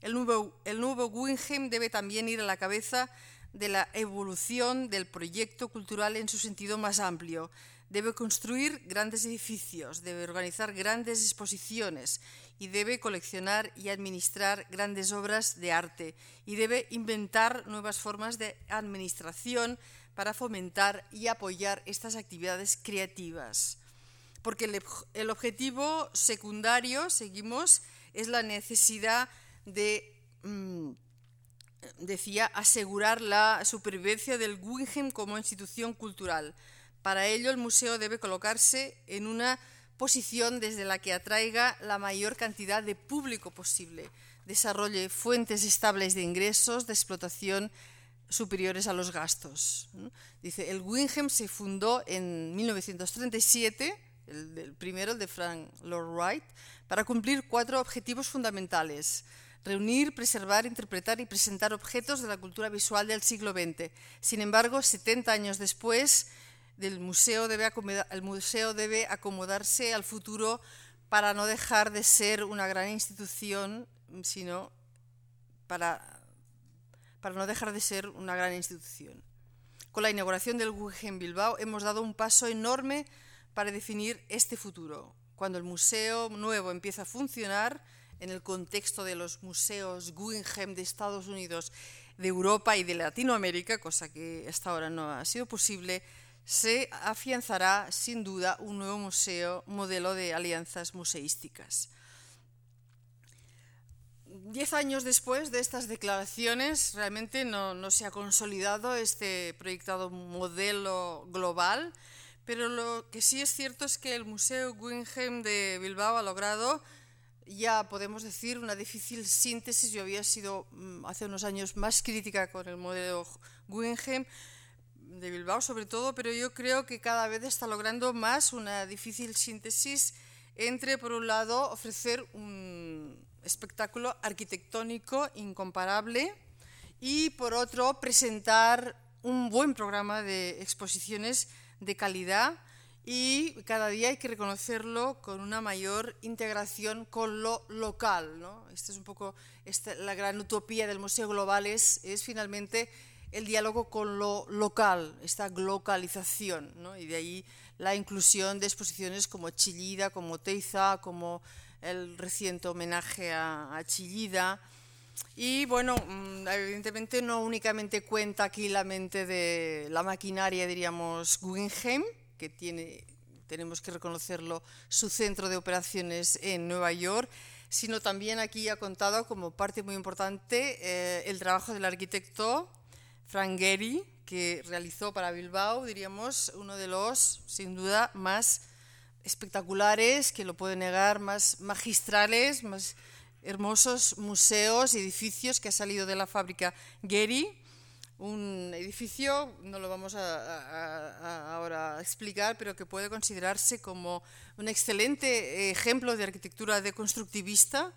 Speaker 2: El nuevo, el Guggenheim debe también ir a la cabeza de la evolución del proyecto cultural en su sentido más amplio. Debe construir grandes edificios, debe organizar grandes exposiciones y debe coleccionar y administrar grandes obras de arte y debe inventar nuevas formas de administración para fomentar y apoyar estas actividades creativas. Porque el, objetivo secundario, seguimos, es la necesidad de... Mm, decía, asegurar la supervivencia del Guggenheim como institución cultural. Para ello, el museo debe colocarse en una posición desde la que atraiga la mayor cantidad de público posible, desarrolle fuentes estables de ingresos, de explotación superiores a los gastos. Dice, el Guggenheim se fundó en 1937, el, el primero, el de Frank Lloyd Wright, para cumplir cuatro objetivos fundamentales reunir, preservar, interpretar y presentar objetos de la cultura visual del siglo XX. Sin embargo, 70 años después, el museo debe, el museo debe acomodarse al futuro para no dejar de ser una gran institución, sino para, para no dejar de ser una gran institución. Con la inauguración del Guggenheim Bilbao hemos dado un paso enorme para definir este futuro. Cuando el museo nuevo empieza a funcionar, en el contexto de los museos Guggenheim de Estados Unidos, de Europa y de Latinoamérica, cosa que hasta ahora no ha sido posible, se afianzará sin duda un nuevo museo modelo de alianzas museísticas. Diez años después de estas declaraciones, realmente no, no, se ha consolidado este proyectado modelo global, pero lo que sí es cierto es que el Museo Guggenheim de Bilbao ha logrado ya podemos decir una difícil síntesis. Yo había sido mm, hace unos años más crítica con el modelo Guggenheim de Bilbao sobre todo, pero yo creo que cada vez está logrando más una difícil síntesis entre, por un lado, ofrecer un espectáculo arquitectónico incomparable y, por otro, presentar un buen programa de exposiciones de calidad y cada día hay que reconocerlo con una mayor integración con lo local. ¿no? Esta es un poco esta, la gran utopía del Museo Global, es, es, finalmente el diálogo con lo local, esta globalización, ¿no? y de ahí la inclusión de exposiciones como Chillida, como Teiza, como el reciente homenaje a, a Chillida. Y bueno, mm, evidentemente no únicamente cuenta aquí la mente de la maquinaria, diríamos, Guggenheim, que tiene, tenemos que reconocerlo, su centro de operaciones en Nueva York, sino también aquí ha contado como parte muy importante eh, el trabajo del arquitecto Frank Gehry, que realizó para Bilbao, diríamos, uno de los, sin duda, más espectaculares, que lo puede negar, más magistrales, más hermosos museos, edificios que ha salido de la fábrica Gehry un edificio, no lo vamos a, ahora a explicar, pero que puede considerarse como un excelente ejemplo de arquitectura deconstructivista,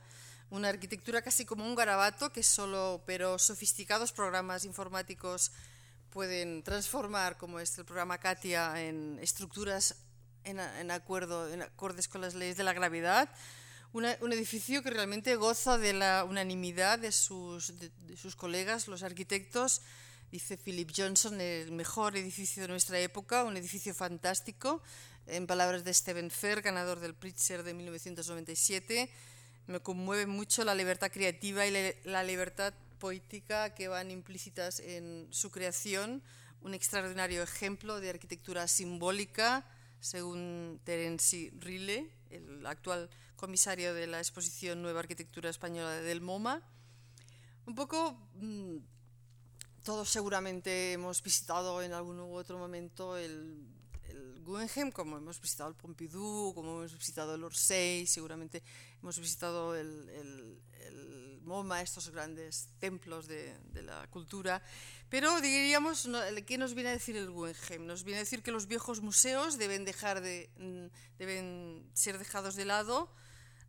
Speaker 2: una arquitectura casi como un garabato que solo, pero sofisticados programas informáticos pueden transformar, como este el programa Katia, en estructuras en, acuerdo, en acordes con las leyes de la gravedad. Un edificio que realmente goza de la unanimidad de sus, de sus colegas, los arquitectos, dice Philip Johnson, el mejor edificio de nuestra época, un edificio fantástico, en palabras de Stephen Fair, ganador del Pritzker de 1997. Me conmueve mucho la libertad creativa y la libertad poética que van implícitas en su creación, un extraordinario ejemplo de arquitectura simbólica, según Terence Rile, el actual comisario de la exposición Nueva Arquitectura Española del MoMA. Un poco, mm, todos seguramente hemos visitado en algún u otro momento el el Guggenheim, como hemos visitado el Pompidou, como hemos visitado el Orsay, seguramente hemos visitado el, el, el MoMA, estos grandes templos de, de, la cultura. Pero diríamos, ¿qué nos viene a decir el Guggenheim? Nos viene a decir que los viejos museos deben, dejar de, mm, deben ser dejados de lado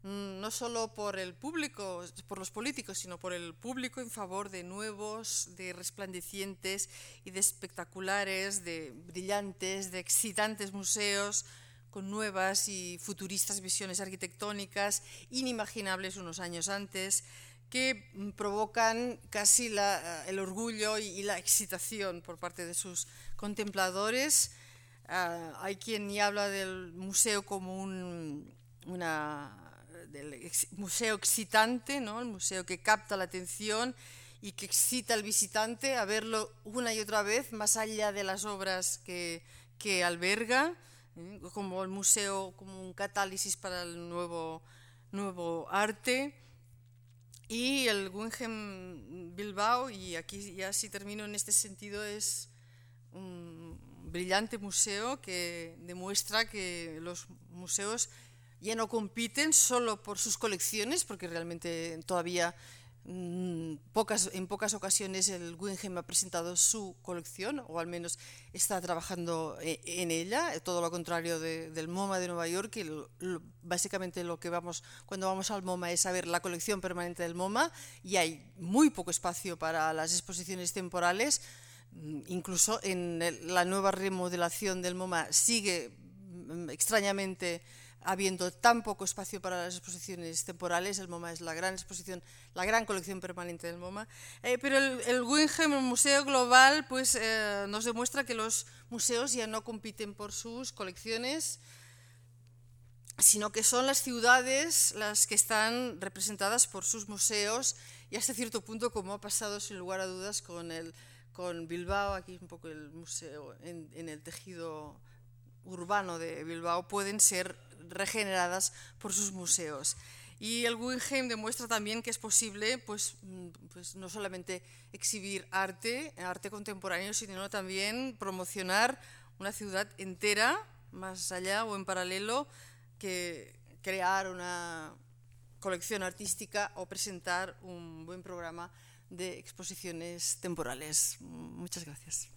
Speaker 2: no solo por el público, por los políticos, sino por el público en favor de nuevos, de resplandecientes y de espectaculares, de brillantes, de excitantes museos con nuevas y futuristas visiones arquitectónicas inimaginables unos años antes, que provocan casi la, el orgullo y, la excitación por parte de sus contempladores. Uh, hay quien habla del museo como un, una del museo excitante, ¿no? el museo que capta la atención y que excita al visitante a verlo una y otra vez, más allá de las obras que, que alberga, ¿eh? como el museo, como un catálisis para el nuevo, nuevo arte. Y el Guggenheim Bilbao, y aquí ya si termino en este sentido, es un brillante museo que demuestra que los museos ya no compiten solo por sus colecciones, porque realmente todavía mmm, pocas, en pocas ocasiones el Guggenheim ha presentado su colección, o al menos está trabajando e, en ella, todo lo contrario de, del MoMA de Nueva York, que básicamente lo que vamos cuando vamos al MoMA es a ver la colección permanente del MoMA, y hay muy poco espacio para las exposiciones temporales, mm, incluso en la nueva remodelación del MoMA sigue mm, extrañamente habiendo tan poco espacio para las exposiciones temporales, el MoMA es la gran exposición, la gran colección permanente del MoMA, eh, pero el, el Guggenheim, el Museo Global, pues eh, nos demuestra que los museos ya no compiten por sus colecciones, sino que son las ciudades las que están representadas por sus museos y hasta cierto punto, como ha pasado sin lugar a dudas con, el, con Bilbao, aquí un poco el museo en, en el tejido urbano de Bilbao pueden ser regeneradas por sus museos. Y el Guggenheim demuestra también que es posible pues, mm, pues no solamente exhibir arte, arte contemporáneo, sino también promocionar una ciudad entera, más allá o en paralelo, que crear una colección artística o presentar un buen programa de exposiciones temporales. Muchas gracias.